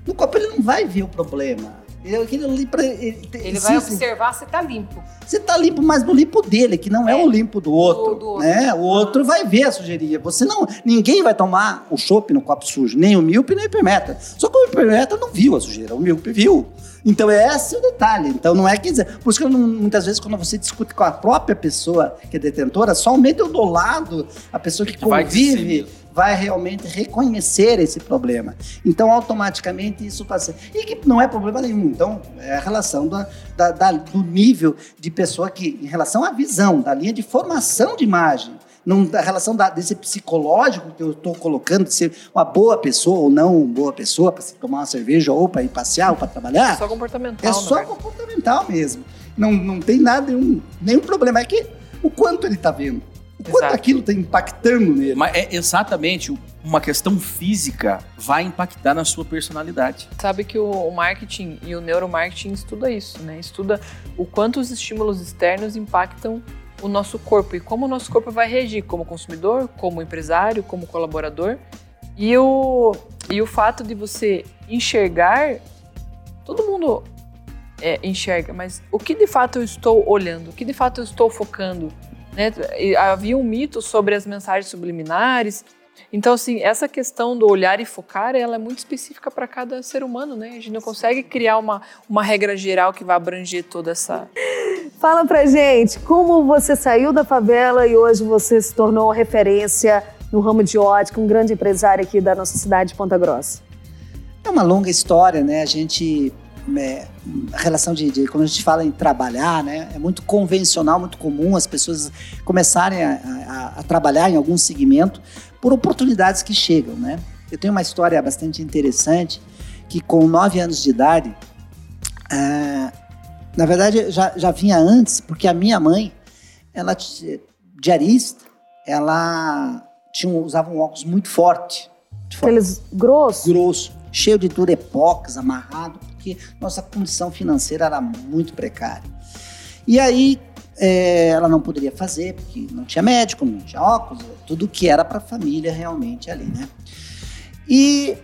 No copo ele não vai ver o problema. Ele, aquilo ali pra- ele, Ele vai se- observar se tá limpo. Você tá limpo, mas no limpo dele, que não é, É, o limpo do outro, do outro. né? O outro vai ver a sujeirinha. Você não, ninguém vai tomar o chopp no copo sujo, nem o míope, nem o hipermeta. Só que o hipermeta não viu a sujeira, o míope viu. Então esse é o detalhe. Então não é que dizer, por isso que muitas vezes quando você discute com a própria pessoa que é detentora, somente eu do lado, a pessoa que Que convive. Vai realmente reconhecer esse problema. Então, automaticamente, isso passa. E que não é problema nenhum. Então, é a relação da, da- da- do nível de pessoa que, em relação à visão, da linha de formação de imagem, não, da relação da- desse psicológico que eu estou colocando, de ser uma boa pessoa ou não uma boa pessoa, para tomar uma cerveja ou para ir passear ou para É trabalhar, só comportamental. é só verdade. comportamental mesmo. Não, não tem nada, nenhum, nenhum problema. É que o quanto ele está vendo, o quanto Exato. aquilo está impactando nele. Mas é exatamente uma questão física vai impactar na sua personalidade. Sabe que o o marketing e o neuromarketing estuda isso, né? Estuda o quanto os estímulos externos impactam o nosso corpo e como o nosso corpo vai reagir como consumidor, como empresário, como colaborador. E o, e o fato de você enxergar, todo mundo é, enxerga, mas o que de fato eu estou olhando, o que de fato eu estou focando? Né? E Havia um mito sobre as mensagens subliminares, então, assim, essa questão do olhar e focar, ela é muito específica para cada ser humano, né? A gente não consegue criar uma, uma regra geral que vai abranger toda essa... <laughs> Fala pra gente, como você saiu da favela e hoje você se tornou referência no ramo de ótica, um grande empresário aqui da nossa cidade de Ponta Grossa. É uma longa história, né? A gente. É, a relação de, de- Quando a gente fala em trabalhar, né? É muito convencional, muito comum as pessoas começarem a, a- a trabalhar em algum segmento por oportunidades que chegam, né? Eu tenho uma história bastante interessante que, com nove anos de idade, ah, na verdade, já, já vinha antes, porque a minha mãe, ela, diarista, ela tinha, usava um óculos muito forte. forte Aqueles grossos. grosso, cheio de durepox, amarrado, porque nossa condição financeira era muito precária. E aí é, ela não poderia fazer, porque não tinha médico, não tinha óculos, tudo que era para a família realmente ali, né? E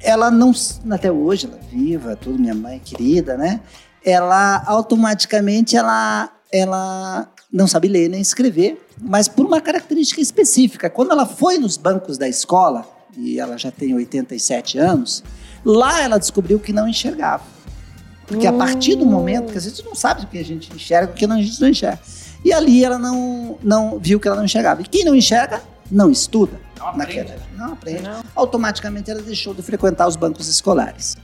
ela não, até hoje, ela é viva, tudo, minha mãe querida, né? Ela automaticamente, ela, ela não sabe ler nem escrever, mas por uma característica específica. Quando ela foi nos bancos da escola, e ela já tem 87 anos, lá ela descobriu que não enxergava. Porque a partir do momento que a gente não sabe o que a gente enxerga, o que a gente não enxerga. E ali ela não, não viu que ela não enxergava. E quem não enxerga, não estuda. Não naquela aprende. Não aprende. Não. Automaticamente ela deixou de frequentar os bancos escolares.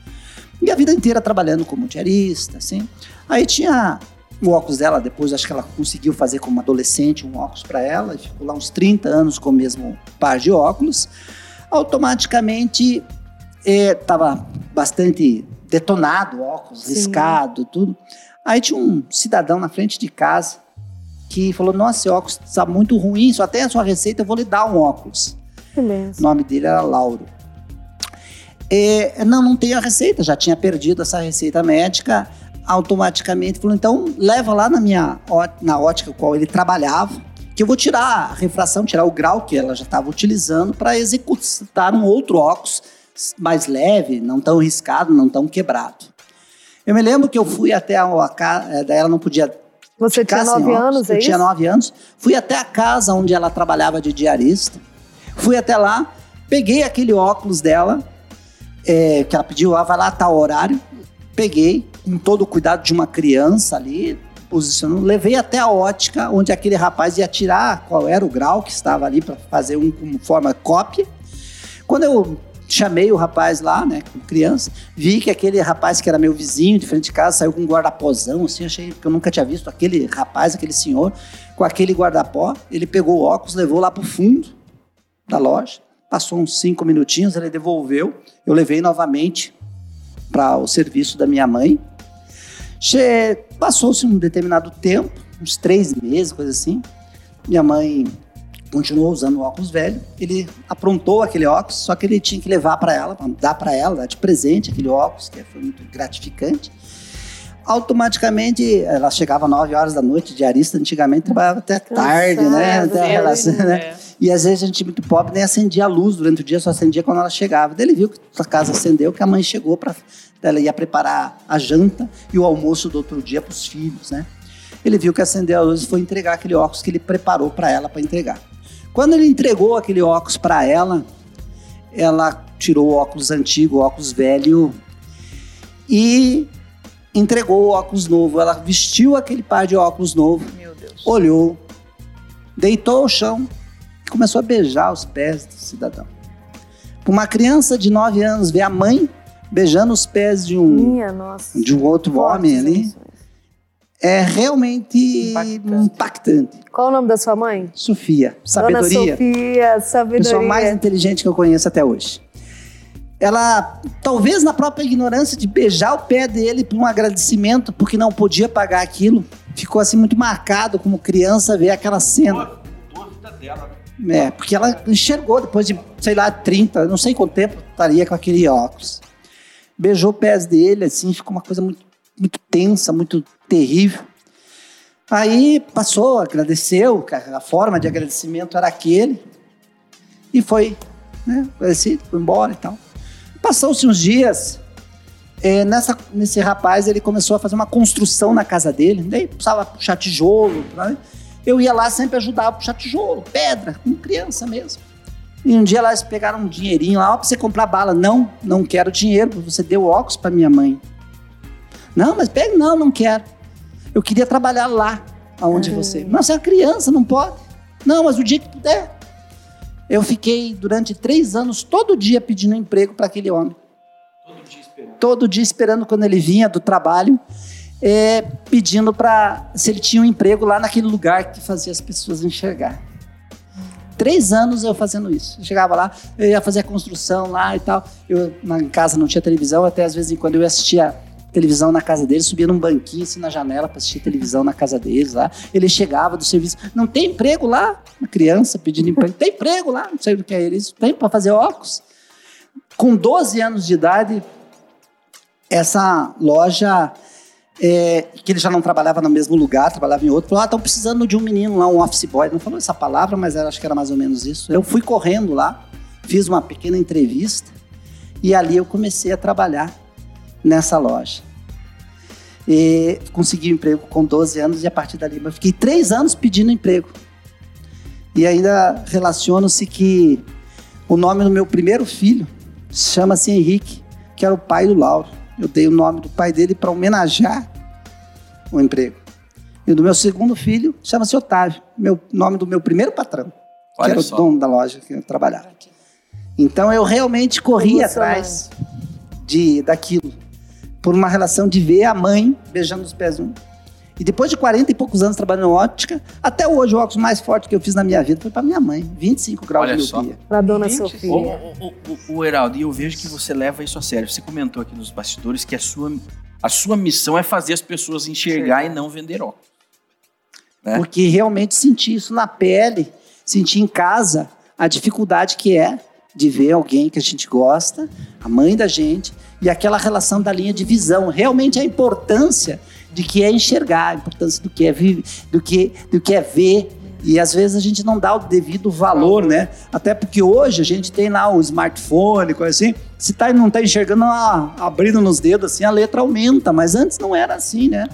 E a vida inteira trabalhando como diarista, assim. Aí tinha o óculos dela, depois acho que ela conseguiu fazer como adolescente um óculos para ela, e ficou lá uns 30 anos com o mesmo par de óculos. Automaticamente estava bastante detonado óculos, Sim. riscado, tudo. Aí tinha um cidadão na frente de casa que falou: Nossa, esse óculos está muito ruim, só tem a sua receita, eu vou lhe dar um óculos. Que O nome dele era Lauro. É, não, não tenho a receita, já tinha perdido essa receita médica. Automaticamente falou: então leva lá na minha na ótica qual ele trabalhava, que eu vou tirar a refração, tirar o grau que ela já estava utilizando para executar um outro óculos mais leve, não tão riscado, não tão quebrado. Eu me lembro que eu fui até a, casa, daí ela não podia Você tinha nove anos, é Eu tinha nove anos. Fui até a casa onde ela trabalhava de diarista. Fui até lá, peguei aquele óculos dela, é, que ela pediu, ah, vai lá, tá o horário. Peguei, com todo o cuidado de uma criança ali, posicionando, levei até a ótica, onde aquele rapaz ia tirar qual era o grau que estava ali para fazer um com forma cópia. Quando eu chamei o rapaz lá, né, com criança, vi que aquele rapaz que era meu vizinho de frente de casa saiu com um guardapózão, assim, achei que eu nunca tinha visto aquele rapaz, aquele senhor, com aquele guardapó. Ele pegou o óculos, levou lá pro fundo da loja, passou uns cinco minutinhos, ele devolveu, eu levei novamente para o serviço da minha mãe. Passou-se um determinado tempo, uns três meses, coisa assim. Minha mãe continuou usando o óculos velho. Ele aprontou aquele óculos, só que ele tinha que levar para ela, dar para ela, dar de presente aquele óculos, que foi muito gratificante. Automaticamente, ela chegava às 9 horas da noite, diarista, antigamente trabalhava até tarde, né? Cansada, Até relação, né? É. E às vezes a gente muito pobre nem acendia a luz durante o dia, só acendia quando ela chegava. Daí ele viu que a casa acendeu, que a mãe chegou para ela ia preparar a janta e o almoço do outro dia para os filhos, né? Ele viu que acendeu a luz e foi entregar aquele óculos que ele preparou para ela para entregar. Quando ele entregou aquele óculos para ela, ela tirou o óculos antigo, o óculos velho e entregou o óculos novo. Ela vestiu aquele par de óculos novo Meu Deus. olhou, deitou ao chão e começou a beijar os pés do cidadão. Para uma criança de 9 anos ver a mãe beijando os pés de um, de um outro Fortes homem ali. É realmente Impactante. impactante. Qual o nome da sua mãe? Sofia, Dona sabedoria, Sofia, a sabedoria. pessoa mais inteligente que eu conheço até hoje. Ela, talvez na própria ignorância de beijar o pé dele por um agradecimento, porque não podia pagar aquilo, ficou assim muito marcado como criança ver aquela cena. É, porque ela enxergou depois de, sei lá, 30, não sei quanto tempo estaria com aquele óculos. Beijou os pés dele, assim, ficou uma coisa muito, muito tensa, muito terrível. Aí passou, agradeceu, a forma de agradecimento era aquele, e foi, né, agradecido, foi embora e tal. Passou-se uns dias, é, nessa, nesse rapaz ele começou a fazer uma construção na casa dele, daí precisava puxar tijolo, né? eu ia lá sempre ajudar a puxar tijolo, pedra, como criança mesmo. E um dia lá eles pegaram um dinheirinho lá, ó, pra você comprar bala. Não, não quero dinheiro, você deu óculos pra minha mãe. Não, mas pega, não, não quero. Eu queria trabalhar lá, aonde você. Mas você é uma criança, não pode. Não, mas o dia que puder. Eu fiquei durante três anos, todo dia pedindo emprego para aquele homem. Todo dia esperando quando ele vinha do trabalho, é, pedindo para se ele tinha um emprego lá naquele lugar que fazia as pessoas enxergar. Três anos eu fazendo isso. Eu chegava lá, eu ia fazer a construção lá e tal. Eu, na em casa não tinha televisão, até às vezes em quando eu assistia televisão na casa dele, subia num banquinho assim na janela para assistir televisão na casa deles lá. Ele chegava do serviço, não tem emprego lá? Uma criança pedindo emprego, tem emprego lá? Não sei o que é isso. Tem para fazer óculos? Com 12 anos de idade, essa loja é, que ele já não trabalhava no mesmo lugar, trabalhava em outro, falou: ah, estão precisando de um menino lá, um office boy. Não falou essa palavra, mas era, acho que era mais ou menos isso. Eu fui correndo lá, fiz uma pequena entrevista e ali eu comecei a trabalhar nessa loja. E consegui um emprego com 12 anos e a partir dali eu fiquei três anos pedindo emprego. E ainda relaciono-se que o nome do meu primeiro filho chama-se Henrique, que era o pai do Lauro. Eu dei o nome do pai dele para homenagear o emprego. E o do meu segundo filho chama-se Otávio, meu nome do meu primeiro patrão, que Olha era o só. dono da loja que eu trabalhava. Então eu realmente corri atrás de daquilo por uma relação de ver a mãe beijando os pés um. E depois de 40 e poucos anos trabalhando em ótica, até hoje o óculos mais forte que eu fiz na minha vida foi para minha mãe, 25 graus Olha de miopia. Pra dona Gente, Sofia. Ô, ô, ô, ô, ô, Heraldo, e eu vejo que você leva isso a sério. Você comentou aqui nos bastidores que a sua, a sua missão é fazer as pessoas enxergar e não vender óculos. É. Porque realmente senti isso na pele, senti em casa a dificuldade que é de ver alguém que a gente gosta, a mãe da gente, e aquela relação da linha de visão. Realmente a importância de que é enxergar, a importância do que é, vi- do que, do que é ver. E às vezes a gente não dá o devido valor, né? Até porque hoje a gente tem lá o smartphone, coisa assim. Se tá, não está enxergando, ah, abrindo nos dedos assim, a letra aumenta. Mas antes não era assim, né?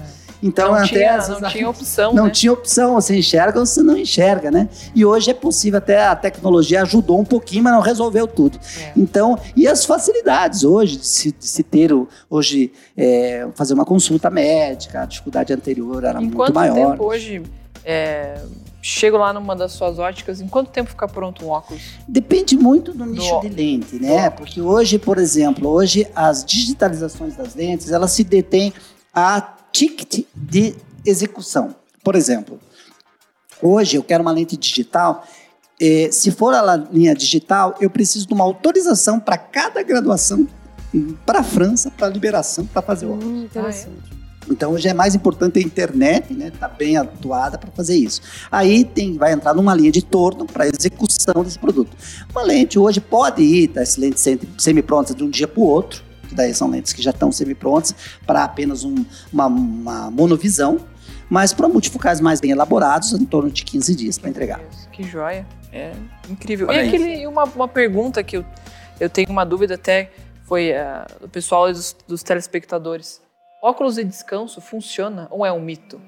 Então não até tinha, vezes, não tinha opção, não né? tinha opção, você enxerga ou você não enxerga, né? E hoje é possível, até a tecnologia ajudou um pouquinho, mas não resolveu tudo. É. Então, e as facilidades hoje de se, de se ter, hoje, é, fazer uma consulta médica, a dificuldade anterior era Em muito quanto maior. tempo hoje é, chego lá numa das suas óticas, em quanto tempo fica pronto um óculos? Depende muito do nicho Do- de lente, né? Porque hoje, por exemplo, hoje as digitalizações das lentes, elas se detêm a ticket de execução. Por exemplo, hoje eu quero uma lente digital, eh, se for a linha digital, eu preciso de uma autorização para cada graduação para a França, para liberação, para fazer o. Hum, interessante. Então hoje é mais importante a internet, né? Tá bem atuada para fazer isso. Aí tem, vai entrar numa linha de torno para execução desse produto. Uma lente hoje pode ir das lentes semi-prontas de um dia para o outro, que daí são lentes que já estão semi-prontas para apenas um, uma, uma monovisão, mas para multifocais mais bem elaborados, em torno de 15 dias para entregar. Que joia. É incrível. Olha e aquele, uma, uma pergunta que eu, eu tenho uma dúvida até, foi uh, do pessoal e dos, dos telespectadores. Óculos de descanso funciona ou é um mito?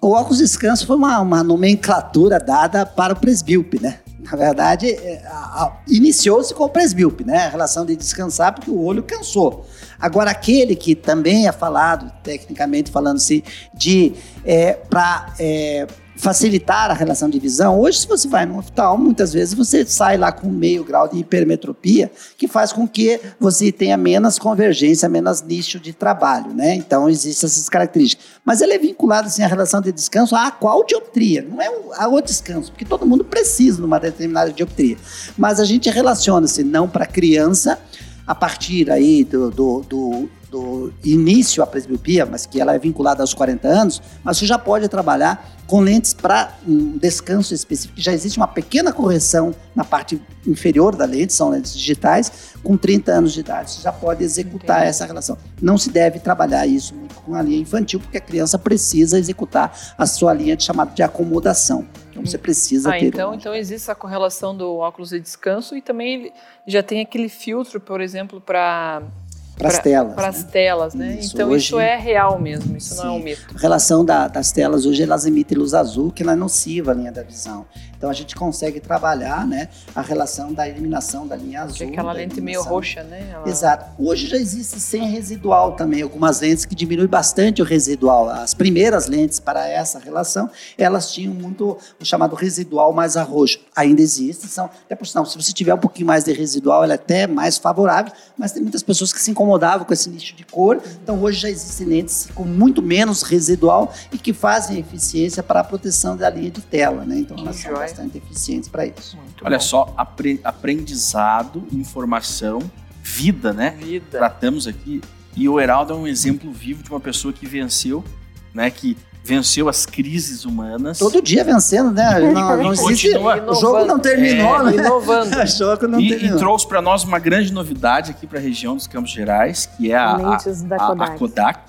O óculos de descanso foi uma, uma nomenclatura dada para o presbíope, né? Na verdade, é, iniciou-se com o presbíope, né? A relação de descansar porque o olho cansou. Agora, aquele que também é falado, tecnicamente falando-se, de para facilitar a relação de visão, hoje se você vai no hospital, muitas vezes você sai lá com meio grau de hipermetropia, que faz com que você tenha menos convergência, menos nicho de trabalho, né? Então, existem essas características. Mas ele é vinculado, assim, à relação de descanso a qual dioptria? Não é o descanso, porque todo mundo precisa de uma determinada dioptria. Mas a gente relaciona-se não para criança, a partir aí do, do, do, do início à presbiopia, mas que ela é vinculada aos 40 anos, mas você já pode trabalhar com lentes para um descanso específico. Já existe uma pequena correção na parte inferior da lente, são lentes digitais, com 30 anos de idade. Você já pode executar Entendi. essa relação. Não se deve trabalhar isso muito com a linha infantil, porque a criança precisa executar a sua linha de chamada de acomodação. Então você precisa Ah, ter. então, um- então existe essa correlação do óculos de descanso e também ele já tem aquele filtro, por exemplo, para para as telas. para as né? telas, né? Isso, então hoje- isso é real mesmo, isso não é um Sim. mito. A relação da- das telas hoje, elas emitem luz azul, que ela é nociva à linha da visão. Então a gente consegue trabalhar né, a relação da eliminação da linha azul. Que é aquela da lente meio roxa, né? Ela- Exato. Hoje já existe sem residual também, algumas lentes que diminuem bastante o residual. As primeiras lentes para essa relação, elas tinham muito o chamado residual mais arroxo. Ainda existe, são, até por sinal, se você tiver um pouquinho mais de residual, ela é até mais favorável, mas tem muitas pessoas que se incomodavam com esse nicho de cor. Então hoje já existem lentes com muito menos residual e que fazem eficiência para a proteção da linha de tela, né? Então elas são. Bastante eficientes para isso. Muito Olha bom. só, apre- aprendizado, informação, vida, né? Vida. Tratamos aqui. E o Heraldo é um exemplo vivo de uma pessoa que venceu, né? Que venceu as crises humanas. Todo dia vencendo, né? Não, não existe. Continua. O jogo não terminou, É, né? Inovando. <laughs> O jogo não E, e terminou. trouxe para nós uma grande novidade aqui para a região dos Campos Gerais, que é a, a, a- a. Kodak,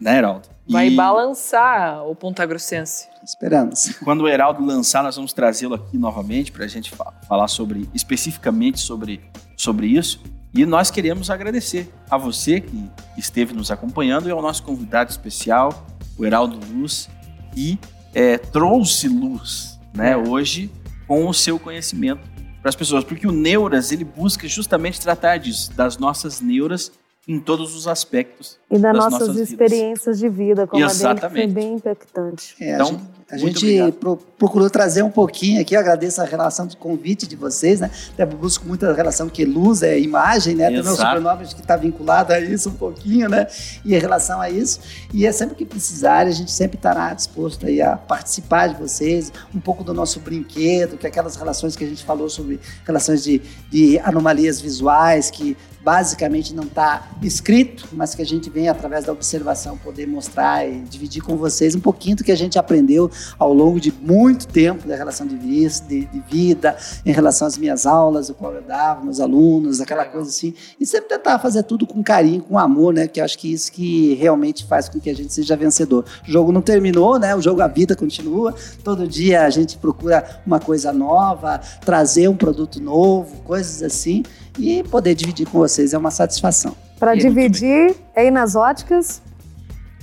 né, Heraldo? Vai E balançar o Ponta Grossense. Esperamos. quando o Heraldo lançar, nós vamos trazê-lo aqui novamente para a gente fa- falar sobre especificamente sobre, sobre isso. E nós queremos agradecer a você que esteve nos acompanhando e ao nosso convidado especial, o Heraldo Luz, que é, trouxe luz né, É. hoje com o seu conhecimento para as pessoas. Porque o Neuras ele busca justamente tratar disso, das nossas neuras em todos os aspectos. E das das nossas nossas vidas. experiências de vida, como a dele, que foi Exatamente. bem impactante. É, Então, a gente, muito pro- procurou trazer um pouquinho aqui, eu agradeço a relação do convite de vocês, né? Até busco muita relação que luz é imagem, né? Tem o meu Exato. sobrenome que está vinculado a isso um pouquinho, né? E em relação a isso. E é sempre que precisarem, a gente sempre estará disposto aí a participar de vocês, um pouco do nosso brinquedo, que é aquelas relações que a gente falou sobre relações de, de anomalias visuais, que basicamente não está escrito, mas que a gente vem através da observação poder mostrar e dividir com vocês um pouquinho do que a gente aprendeu ao longo de muito tempo da relação de, vis, de, de vida, em relação às minhas aulas, o qual eu dava, meus alunos, aquela coisa assim. E sempre tentar fazer tudo com carinho, com amor, né? Que eu acho que isso que realmente faz com que a gente seja vencedor. O jogo não terminou, né? O jogo, a vida continua. Todo dia a gente procura uma coisa nova, trazer um produto novo, coisas assim. E poder dividir com vocês é uma satisfação. Para é dividir, é ir nas óticas.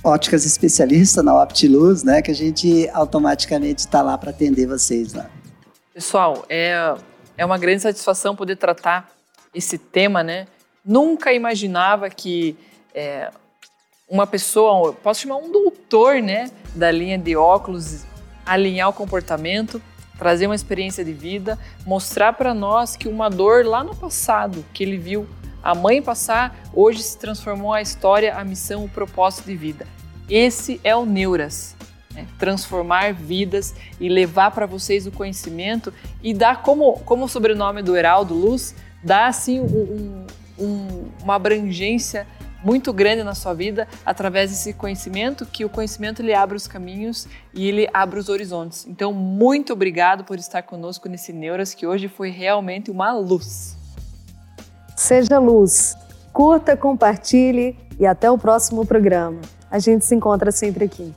Óticas especialista na Optiluz, né? Que a gente automaticamente está lá para atender vocês lá. Pessoal, é, é uma grande satisfação poder tratar esse tema, né? Nunca imaginava que é, uma pessoa, posso chamar um doutor, né, da linha de óculos, alinhar o comportamento, trazer uma experiência de vida, mostrar para nós que uma dor lá no passado, que ele viu a mãe passar hoje se transformou a história, a missão, o propósito de vida. Esse é o Neuras. Né? Transformar vidas e levar para vocês o conhecimento e dar, como, como o sobrenome do Heraldo Luz, dá assim um, um, uma abrangência muito grande na sua vida através desse conhecimento, que o conhecimento ele abre os caminhos e ele abre os horizontes. Então, muito obrigado por estar conosco nesse Neuras, que hoje foi realmente uma luz. Seja luz. Curta, compartilhe e até o próximo programa. A gente se encontra sempre aqui.